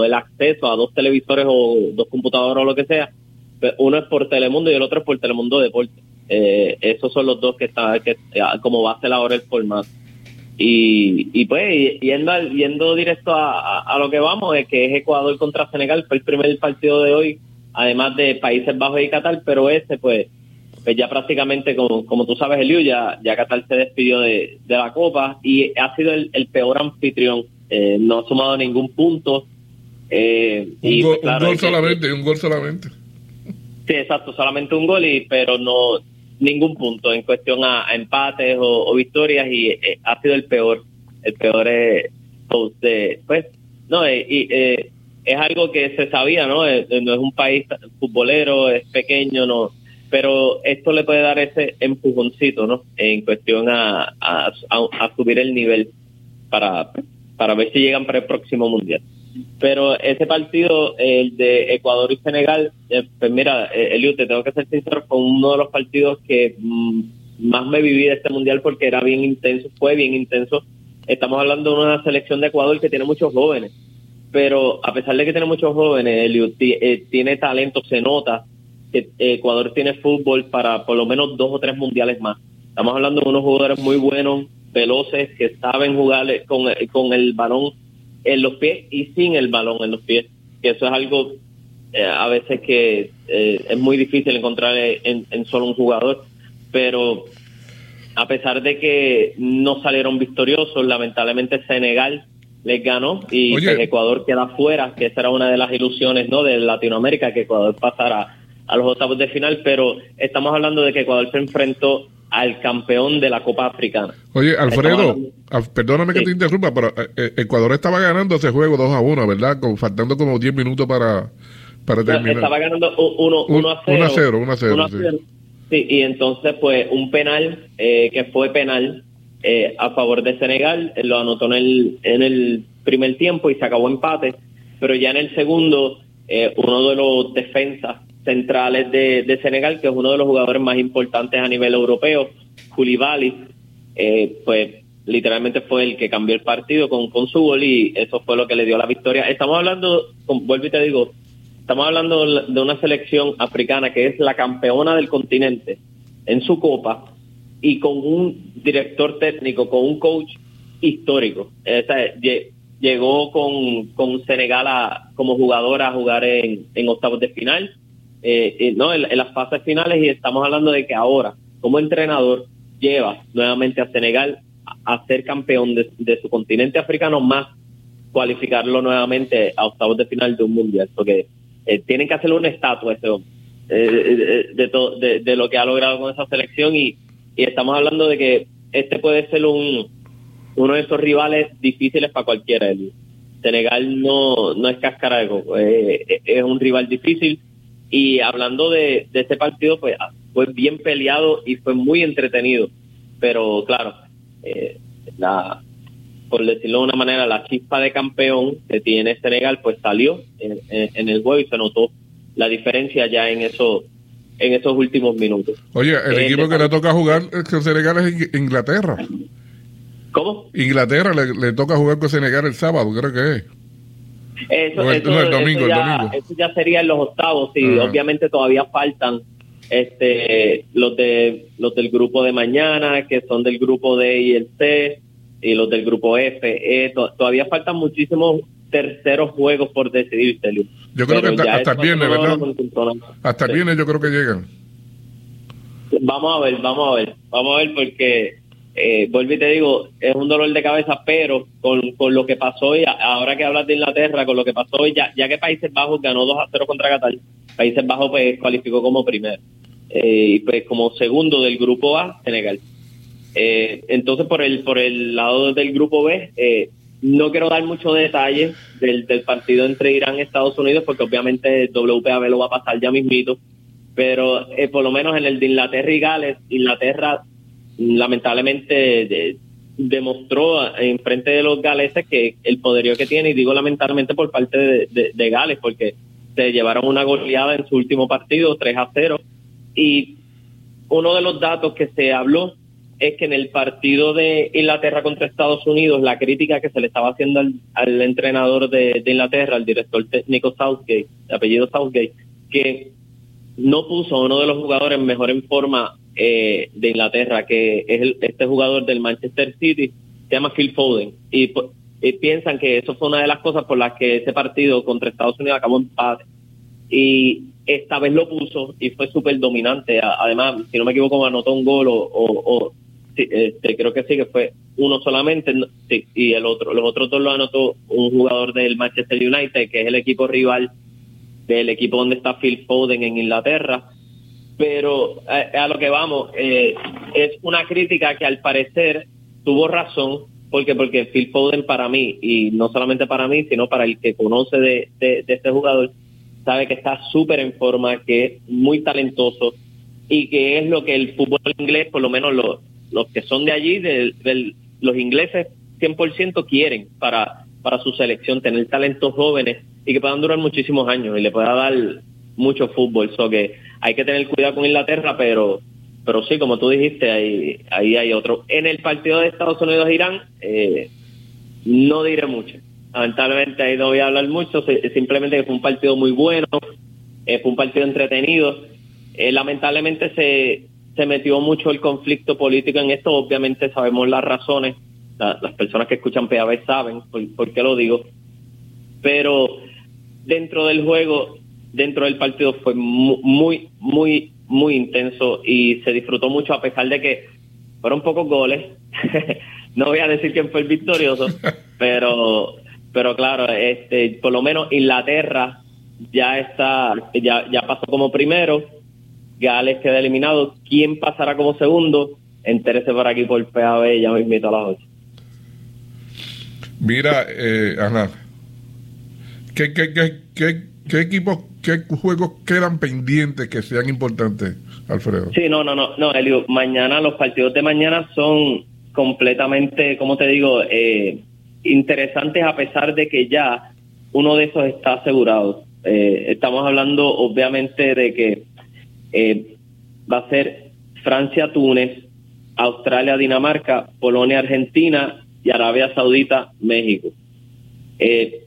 el acceso a dos televisores o dos computadoras o lo que sea, pues, uno es por Telemundo y el otro es por Telemundo Deporte. Eh, esos son los dos que están que, ah, como va a ser ahora el formato. Y, y pues yendo, al- yendo directo a, a- a lo que vamos, es que es Ecuador contra Senegal, fue el primer partido de hoy, además de Países Bajos y Qatar, pero ese pues, pues ya prácticamente, como, como tú sabes, Eliu, ya, ya Qatar se despidió de, de la Copa y ha sido el, el peor anfitrión, Eh, no ha sumado ningún punto. Eh, Un, y, pues, claro, un gol que- solamente, un gol solamente. Sí, exacto, solamente un gol, y, pero no ningún punto en cuestión a, a empates o, o victorias y eh, ha sido el peor, el peor eh, host de, pues, no, eh, y, eh, es algo que se sabía, ¿no? Eh, no es un país futbolero, es pequeño, no, pero esto le puede dar ese empujoncito, ¿no? En cuestión a, a, a- subir el nivel para, para ver si llegan para el próximo mundial. Pero ese partido, el de Ecuador y Senegal, eh, pues mira, eh, Eliu, te tengo que ser sincero, fue uno de los partidos que mm, más me viví de este mundial porque era bien intenso, fue bien intenso. Estamos hablando de una selección de Ecuador que tiene muchos jóvenes, pero a pesar de que tiene muchos jóvenes, Eliu, ti- eh, tiene talento, se nota que Ecuador tiene fútbol para por lo menos dos o tres mundiales más. Estamos hablando de unos jugadores muy buenos, veloces, que saben jugar eh, con, eh, con el balón en los pies y sin el balón en los pies. Que eso es algo eh, a veces que eh, es muy difícil encontrar eh, en, en solo un jugador. Pero a pesar de que no salieron victoriosos, lamentablemente Senegal les ganó y Oye. pues, Ecuador queda fuera, que esa era una de las ilusiones no de Latinoamérica, que Ecuador pasara a los octavos de final, pero estamos hablando de que Ecuador se enfrentó al campeón de la Copa Africana. Oye, Alfredo, Estamos ah, perdóname que te interrumpa, pero eh, eh, Ecuador estaba ganando ese juego 2 a 1, ¿verdad? Con, faltando como 10 minutos para, para terminar. Estaba ganando 1 Un- a 0. 1 a 0, 1 a 0, Uno a sí. y entonces pues un penal eh, que fue penal eh, a favor de Senegal, lo anotó en el, en el primer tiempo y se acabó empate, pero ya en el segundo eh, uno de los defensas centrales de, Senegal, que es uno de los jugadores más importantes a nivel europeo, Koulibaly, eh, pues literalmente fue el que cambió el partido con, su gol y eso fue lo que le dio la victoria. Estamos hablando, vuelvo y te digo, estamos hablando de una selección africana que es la campeona del continente en su copa y con un director técnico, con un coach histórico. Llegó con, con Senegal a- como jugador a jugar en octavos de final, eh, eh, no en, las fases finales y estamos hablando de que ahora, como entrenador, lleva nuevamente a Senegal a, ser campeón de, su continente africano más cualificarlo nuevamente a octavos de final de un mundial, porque eh, tienen que hacerle una estatua ese hombre eh, de, to- de- lo que ha logrado con esa selección y, estamos hablando de que este puede ser un uno de esos rivales difíciles para cualquiera. Elio. Senegal no, no es cáscara eh, es un rival difícil y hablando de, de este partido, pues fue bien peleado y fue muy entretenido, pero claro, eh, la, por decirlo de una manera, la chispa de campeón que tiene Senegal, pues salió en, en- en el juego y se notó la diferencia ya en esos en esos últimos minutos. Oye, el Eh, equipo que le toca jugar eh, con Senegal es Ing- Inglaterra. ¿Cómo? Inglaterra le, le toca jugar con Senegal el sábado, creo que es. Eso, No, eso- no, el eso domingo, el ya, domingo. eso ya sería en los octavos y obviamente todavía faltan este los de los del grupo de mañana que son del grupo D y el C y los del grupo F eh, to- todavía faltan muchísimos terceros juegos por decidir Celio. Yo creo Pero que hasta- hasta el viernes, ¿verdad? Hasta el viernes yo creo que llegan. Vamos a ver, vamos a ver, vamos a ver porque, eh, vuelvo y te digo, es un dolor de cabeza, pero con, con lo que pasó hoy, ahora que hablas de Inglaterra, con lo que pasó hoy, ya, ya que Países Bajos ganó 2 a 0 contra Qatar, Países Bajos pues cualificó como primero, eh, y pues como segundo del grupo A, Senegal. Eh, entonces por el, por el lado del grupo B, eh, no quiero dar muchos detalles del, del partido entre Irán y Estados Unidos, porque obviamente WPAB lo va a pasar ya mismito, pero eh, por lo menos en el de Inglaterra y Gales, Inglaterra lamentablemente de- demostró en frente de los galeses que el poderío que tiene, y digo lamentablemente por parte de, de- de Gales, porque se llevaron una goleada en su último partido, 3 a 0, y uno de los datos que se habló es que en el partido de Inglaterra contra Estados Unidos, la crítica que se le estaba haciendo al, al entrenador de, de Inglaterra, al director técnico Southgate, de apellido Southgate, que no puso a uno de los jugadores mejor en forma eh, de Inglaterra, que es el- este jugador del Manchester City, se llama Phil Foden. Y, piensan que eso fue una de las cosas por las que ese partido contra Estados Unidos acabó empate. Y esta vez lo puso y fue súper dominante. Además, si no me equivoco, anotó un gol o, este, creo que sí, que fue uno solamente. y el otro, los otros dos lo anotó un jugador del Manchester United, que es el equipo rival del equipo donde está Phil Foden en Inglaterra. Pero a, a lo que vamos, eh, es una crítica que al parecer tuvo razón, porque porque Phil Foden para mí, y no solamente para mí, sino para el que conoce de, de, de este jugador, sabe que está súper en forma, que es muy talentoso y que es lo que el fútbol inglés, por lo menos los, los que son de allí, del- los ingleses 100% quieren para, para su selección, tener talentos jóvenes y que puedan durar muchísimos años y le pueda dar mucho fútbol. So que hay que tener cuidado con Inglaterra, pero pero sí, como tú dijiste, ahí, ahí hay otro. En el partido de Estados Unidos-Irán, eh, no diré mucho. Lamentablemente ahí no voy a hablar mucho, si- simplemente que fue un partido muy bueno, eh, fue un partido entretenido. Eh, lamentablemente se, se metió mucho el conflicto político en esto, obviamente sabemos las razones, La- las personas que escuchan PAB saben por, por qué lo digo, pero dentro del juego, dentro del partido fue mu- muy, muy, muy intenso y se disfrutó mucho a pesar de que fueron pocos goles. no voy a decir quién fue el victorioso, pero, pero claro, este, por lo menos Inglaterra ya está, ya, ya pasó como primero. Gales queda eliminado. ¿Quién pasará como segundo? entérese por aquí por PAB ya me invito a las 8. Mira, eh, Ana, ¿qué, qué, qué, qué, qué equipos, qué juegos quedan pendientes que sean importantes, Alfredo? Sí, no, no, no, no, Elio, mañana, los partidos de mañana son completamente, como te digo, eh, interesantes a pesar de que ya uno de esos está asegurado. Eh, estamos hablando obviamente de que eh, va a ser Francia-Túnez, Australia-Dinamarca, Polonia-Argentina y Arabia Saudita-México. Eh,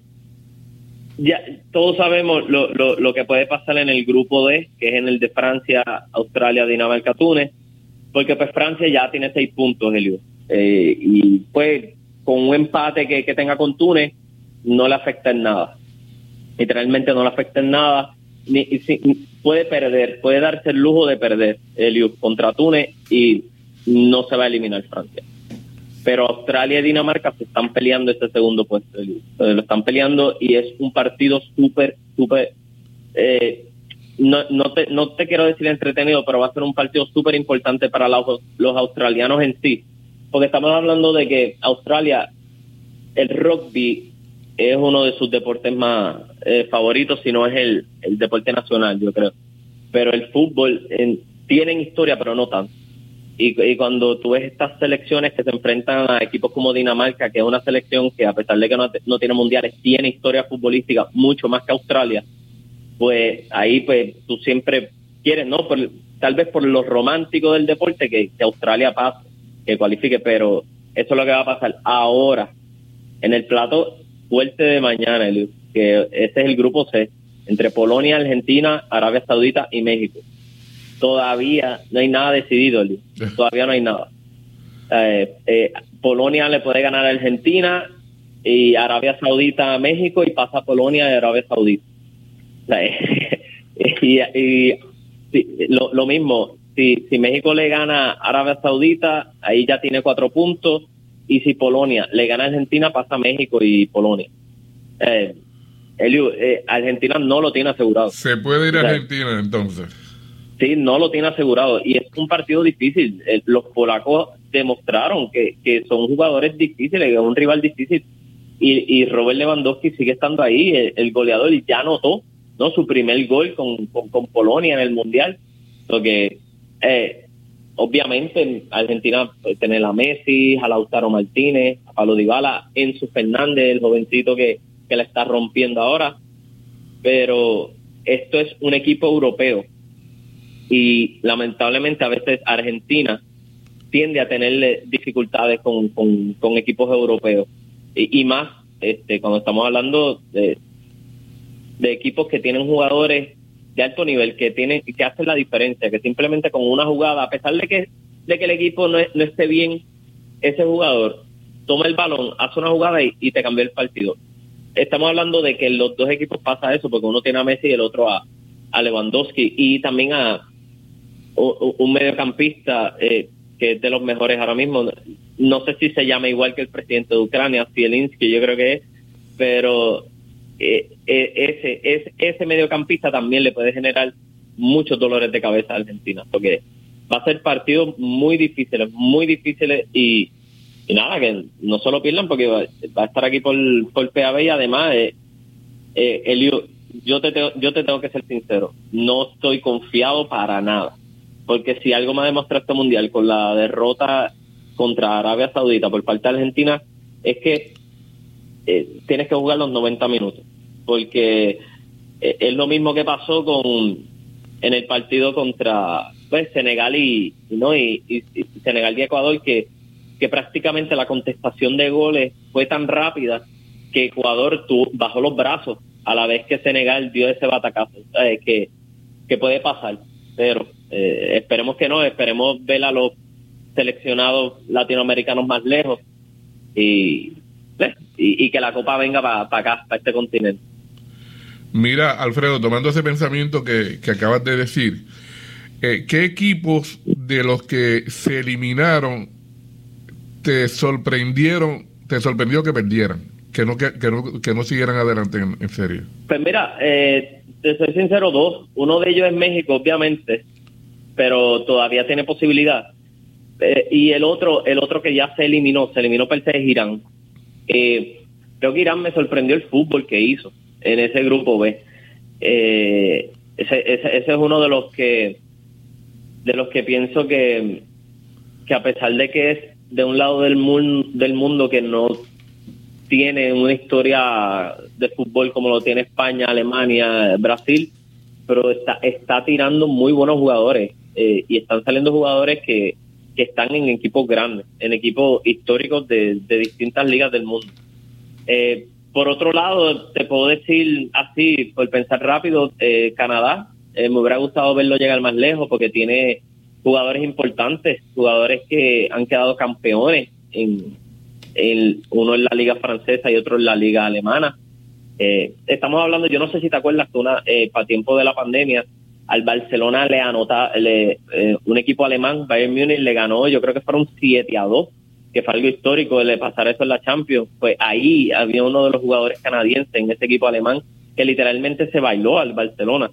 ya todos sabemos lo, lo, lo, que puede pasar en el grupo D, que es en el de Francia, Australia, Dinamarca, Túnez, porque pues Francia ya tiene seis puntos, Elio. y pues con un empate que, que tenga con Túnez, no le afecta en nada literalmente no le afecta en nada. Ni, puede perder, puede darse el lujo de perder Eliud contra Túnez y no se va a eliminar Francia. Pero Australia y Dinamarca se están peleando este segundo puesto. Lo están peleando y es un partido súper, súper. Eh, no, no, te, no te quiero decir entretenido, pero va a ser un partido súper importante para los, los australianos en sí. Porque estamos hablando de que Australia, el rugby es uno de sus deportes más eh, favoritos, si no es el, el, deporte nacional, yo creo. Pero el fútbol en, tienen historia, pero no tanto. Y, cuando tú ves estas selecciones que se enfrentan a equipos como Dinamarca, que es una selección que a pesar de que no, no tiene mundiales, tiene historia futbolística mucho más que Australia, pues ahí pues tú siempre quieres, ¿no? Por, tal vez por lo romántico del deporte que, que Australia pase, que cualifique, pero eso es lo que va a pasar ahora. En el plato fuerte de mañana, que este es el grupo C, entre Polonia, Argentina, Arabia Saudita y México. Todavía no hay nada decidido, todavía no hay nada. Eh, eh, Polonia le puede ganar a Argentina y Arabia Saudita a México y pasa Polonia y Arabia Saudita. y, lo, lo, mismo, si, si México le gana a Arabia Saudita, ahí ya tiene cuatro puntos y si Polonia le gana a Argentina, pasa México y Polonia. Eh, eh, Argentina no lo tiene asegurado. ¿Se puede ir a Argentina entonces? Sí, no lo tiene asegurado. Y es un partido difícil. Eh, los polacos demostraron que, que son jugadores difíciles, que es un rival difícil. Y, y Robert Lewandowski sigue estando ahí, el, goleador, y ya anotó ¿no? su primer gol con, con, Polonia en el Mundial. Lo que eh, obviamente Argentina tiene a Messi, a Lautaro Martínez, a Pablo Dybala, Enzo Fernández, el jovencito que, que la está rompiendo ahora, pero esto es un equipo europeo y lamentablemente a veces Argentina tiende a tener dificultades con, con, equipos europeos y, y, más este cuando estamos hablando de, de equipos que tienen jugadores de alto nivel que tiene que hace la diferencia, que simplemente con una jugada, a pesar de que de que el equipo no, no esté bien, ese jugador toma el balón, hace una jugada y, te cambia el partido. Estamos hablando de que los dos equipos pasa eso, porque uno tiene a Messi y el otro a, a Lewandowski y también a, un mediocampista eh, que es de los mejores ahora mismo. No sé si se llama igual que el presidente de Ucrania, Zielinski, yo creo que es, pero eh, eh, ese, ese, ese mediocampista también le puede generar muchos dolores de cabeza a Argentina, porque va a ser partidos muy difíciles, muy difíciles y, nada, que no solo pierdan porque va, a estar aquí por, por PAB y además, eh, eh yo te, tengo, yo te tengo que ser sincero, no estoy confiado para nada, porque si algo me ha demostrado este mundial con la derrota contra Arabia Saudita por parte de Argentina, es que eh, tienes que jugar los 90 minutos, porque eh, es lo mismo que pasó con en el partido contra pues, Senegal y, no y, Senegal y Ecuador que, que prácticamente la contestación de goles fue tan rápida que Ecuador tuvo, bajó los brazos a la vez que Senegal dio ese batacazo que, que puede pasar pero eh, esperemos que no esperemos ver a los seleccionados latinoamericanos más lejos y y, que la copa venga para acá, para este continente. Mira, Alfredo, tomando ese pensamiento que, acabas de decir, eh, ¿qué equipos de los que se eliminaron te sorprendieron, te sorprendió que perdieran, que no, que, no, que no siguieran adelante en, serio? Pues mira, eh, te soy sincero, dos. Uno de ellos es México, obviamente, pero todavía tiene posibilidad. Eh, y el otro, el otro que ya se eliminó, se eliminó per se es Irán. Eh, creo que Irán me sorprendió el fútbol que hizo en ese grupo B. Eh, ese, ese, ese es uno de los que de los que pienso que, que a pesar de que es de un lado del mundo, del mundo que no tiene una historia de fútbol como lo tiene España, Alemania, Brasil, pero está, está tirando muy buenos jugadores eh, y están saliendo jugadores que, que están en equipos grandes, en equipos históricos de, de distintas ligas del mundo. Eh, por otro lado, te puedo decir así, por pensar rápido, eh, Canadá, eh, me hubiera gustado verlo llegar más lejos porque tiene jugadores importantes, jugadores que han quedado campeones, en, en uno en la liga francesa y otro en la liga alemana. Eh, estamos hablando, yo no sé si te acuerdas que una, eh, para tiempo de la pandemia, al Barcelona le anota, le, eh, un equipo alemán, Bayern Múnich, le ganó, yo creo que fueron 7 a 2, que fue algo histórico de pasar eso en la Champions. Pues ahí había uno de los jugadores canadienses en ese equipo alemán que literalmente se bailó al Barcelona.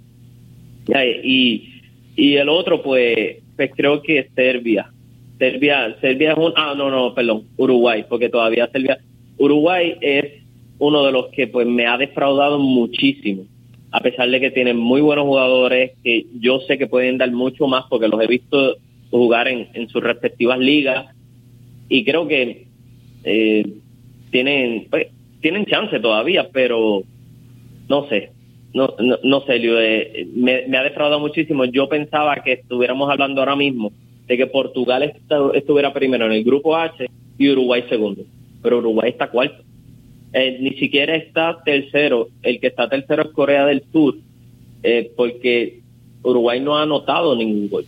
Y, y el otro, pues, pues creo que es Serbia. Serbia, Serbia es un, ah, no, no, perdón, Uruguay, porque todavía Serbia, Uruguay es uno de los que pues me ha defraudado muchísimo, a pesar de que tienen muy buenos jugadores que yo sé que pueden dar mucho más porque los he visto jugar en, en sus respectivas ligas y creo que eh, tienen pues, tienen chance todavía, pero no sé, no, no, no sé, eh, me, me ha defraudado muchísimo. Yo pensaba que estuviéramos hablando ahora mismo de que Portugal estuviera primero en el grupo H y Uruguay segundo, pero Uruguay está cuarto. Eh, ni siquiera está tercero, el que está tercero es Corea del Sur, eh, porque Uruguay no ha anotado ningún gol.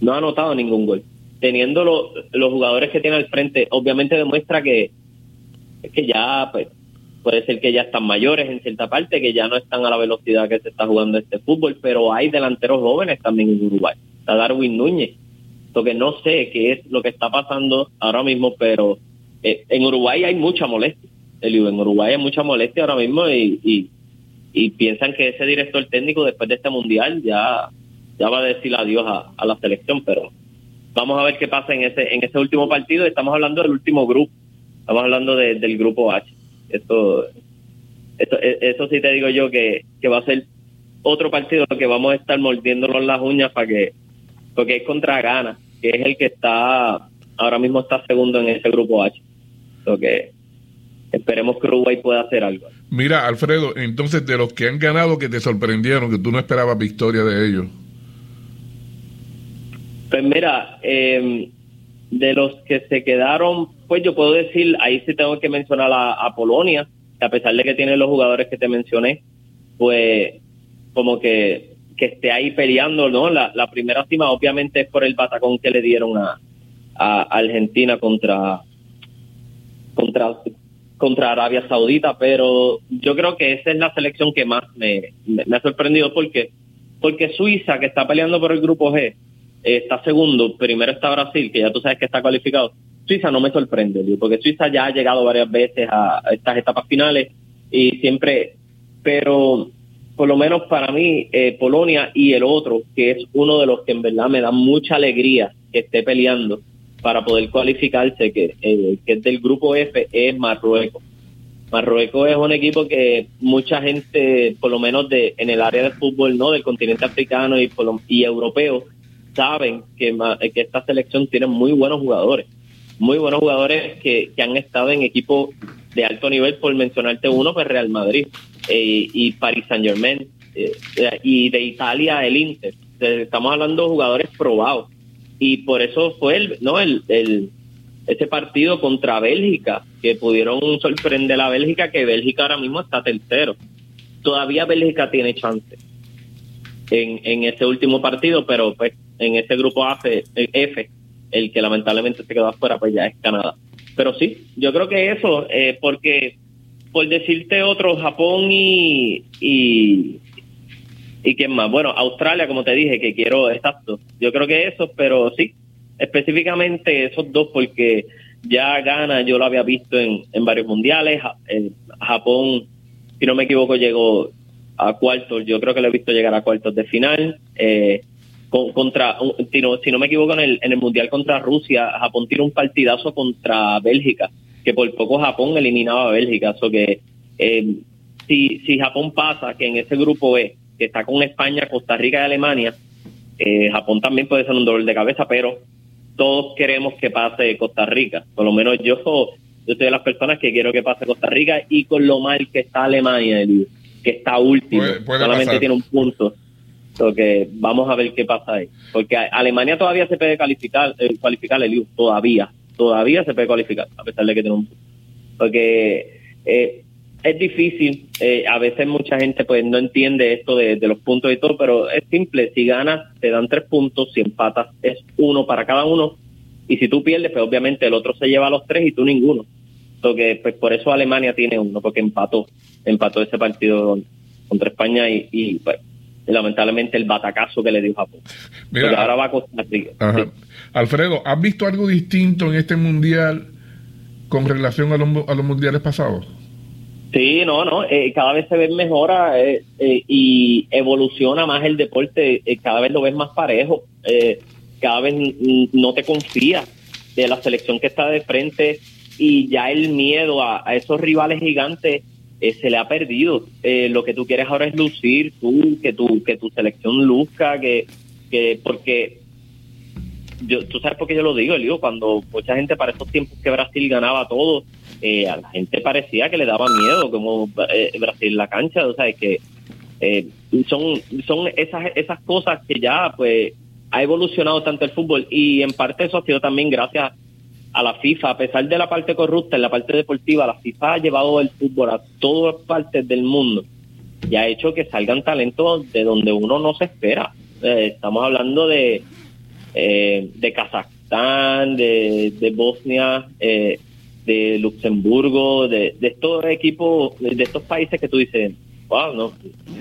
No ha anotado ningún gol. Teniendo los jugadores que tiene al frente, obviamente demuestra que, que ya, pues, puede ser que ya están mayores en cierta parte, que ya no están a la velocidad que se está jugando este fútbol, pero hay delanteros jóvenes también en Uruguay. Está Darwin Núñez. Lo que no sé qué es lo que está pasando ahora mismo, pero eh, en Uruguay hay mucha molestia. En Uruguay hay mucha molestia ahora mismo y, y, piensan que ese director técnico después de este mundial ya, ya va a decir adiós a, la selección, pero vamos a ver qué pasa en ese, en ese último partido. Estamos hablando del último grupo, estamos hablando de, del grupo H. Esto, esto, e, eso sí te digo yo que, que va a ser otro partido que vamos a estar mordiéndonos las uñas para que, porque es contra Ghana, que es el que está, ahora mismo está segundo en ese grupo H. Lo que esperemos que Uruguay pueda hacer algo. Mira, Alfredo, entonces de los que han ganado que te sorprendieron, que tú no esperabas victoria de ellos. Pues mira, eh, de los que se quedaron, pues yo puedo decir, ahí sí tengo que mencionar a, a, Polonia, que a pesar de que tiene los jugadores que te mencioné, pues como que, que esté ahí peleando, ¿no? La, la primera cima obviamente es por el batacón que le dieron a, a Argentina contra, contra, contra Arabia Saudita, pero yo creo que esa es la selección que más me, ha sorprendido porque, porque Suiza, que está peleando por el grupo G, está segundo, primero está Brasil, que ya tú sabes que está cualificado. Suiza no me sorprende, porque Suiza ya ha llegado varias veces a estas etapas finales y siempre, pero por lo menos para mí, eh, Polonia y el otro, que es uno de los que en verdad me da mucha alegría que esté peleando para poder cualificarse, que, eh, que es del grupo F, es Marruecos. Marruecos es un equipo que mucha gente, por lo menos de en el área de fútbol, no del continente africano y, y europeo, saben que, que esta selección tiene muy buenos jugadores, muy buenos jugadores que, que han estado en equipos de alto nivel, por mencionarte uno, pues Real Madrid eh, y Paris Saint Germain, eh, y de Italia el Inter. Estamos hablando de jugadores probados. Y por eso fue el, ¿no? el, el, ese partido contra Bélgica, que pudieron sorprender a Bélgica, que Bélgica ahora mismo está tercero. Todavía Bélgica tiene chance en, en ese último partido, pero pues en ese grupo F, F, el que lamentablemente se quedó afuera, pues ya es Canadá. Pero sí, yo creo que eso, eh, porque por decirte otro, Japón y, y, y quién más. Bueno, Australia, como te dije, que quiero, exacto. Yo creo que eso, pero sí, específicamente esos dos, porque ya gana, yo lo había visto en, en varios mundiales. En Japón, si no me equivoco, llegó a cuartos. Yo creo que lo he visto llegar a cuartos de final. Eh, contra, si no, si no me equivoco, en el, en el Mundial contra Rusia, Japón tiró un partidazo contra Bélgica, que por poco Japón eliminaba a Bélgica. So que eh, si, si Japón pasa, que en ese grupo E, que está con España, Costa Rica y Alemania, eh, Japón también puede ser un dolor de cabeza, pero todos queremos que pase Costa Rica. Por lo menos yo, yo soy de las personas que quiero que pase Costa Rica y con lo mal que está Alemania, que está último, solamente tiene un punto. que vamos a ver qué pasa ahí. Porque Alemania todavía se puede calificar, eh, cualificar el todavía, todavía se puede cualificar, a pesar de que tiene un punto. Porque eh, es difícil, eh, a veces mucha gente pues no entiende esto de, los puntos y todo, pero es simple, si ganas te dan tres puntos, si empatas es uno para cada uno, y si tú pierdes, pues obviamente el otro se lleva los tres y tú ninguno. que pues por eso Alemania tiene uno, porque empató, empató ese partido contra España y, pues lamentablemente el batacazo que le dio Japón. Mira, ahora va a Costa Alfredo, ¿has visto algo distinto en este mundial con relación a los, a los mundiales pasados? Sí, no, no, eh, cada vez se ve mejora eh, eh, y evoluciona más el deporte, cada vez lo ves más parejo, cada vez no te confías de la selección que está de frente y ya el miedo a, esos rivales gigantes se le ha perdido. lo que tú quieres ahora es lucir tú, que tu, que tu selección luzca, que, que porque yo, tú sabes por qué yo lo digo, digo, cuando mucha gente para esos tiempos que Brasil ganaba todo, eh, a la gente parecía que le daba miedo como eh, Brasil la cancha, o sea, que eh, son, son esas, esas cosas que ya pues ha evolucionado tanto el fútbol y en parte eso ha sido también gracias a la FIFA, a pesar de la parte corrupta en la parte deportiva, la FIFA ha llevado el fútbol a todas partes del mundo y ha hecho que salgan talentos de donde uno no se espera. estamos hablando de, de Kazajstán, de, de Bosnia, eh, de Luxemburgo, de, de estos equipos, de estos países que tú dices, wow, ¿no?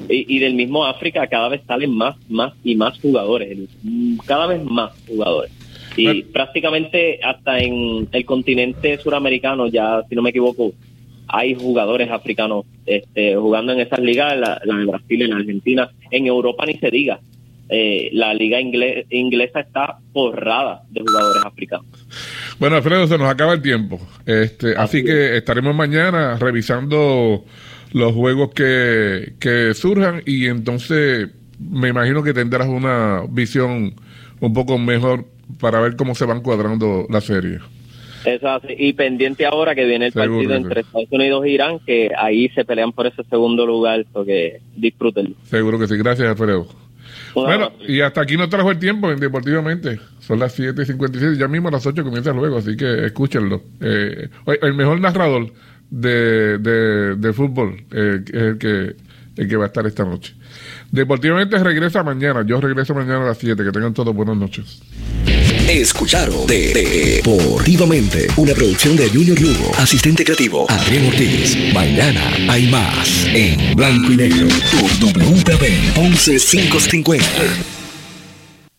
Y, del mismo África cada vez salen más, más y más jugadores, cada vez más jugadores. Y prácticamente hasta en el continente suramericano, ya si no me equivoco, hay jugadores africanos este, jugando en esas ligas, la, la de Brasil, en la Argentina, en Europa ni se diga. Eh, la liga inglesa está forrada de jugadores africanos. Bueno, Alfredo, se nos acaba el tiempo. Este, así, que estaremos mañana revisando los juegos que, que surjan y entonces me imagino que tendrás una visión un poco mejor para ver cómo se van cuadrando la serie. Exacto, y pendiente ahora que viene el partido entre Estados Unidos e Irán, que ahí se pelean por ese segundo lugar, que disfrútenlo. Seguro que sí, gracias Alfredo. Bueno, y hasta aquí no trajo el tiempo en Deportivamente. Son las 7 y 57. Ya mismo a las 8 comienza el juego, así que escúchenlo. Eh, el mejor narrador de, de, fútbol eh, es el que, el que va a estar esta noche. Deportivamente regresa mañana. Yo regreso mañana a las 7. Que tengan todos buenas noches. Escucharon de Deportivamente, una producción de Junior Lugo, asistente creativo Adrián Ortiz. Mañana hay más en blanco y negro. Tu WPB 11550.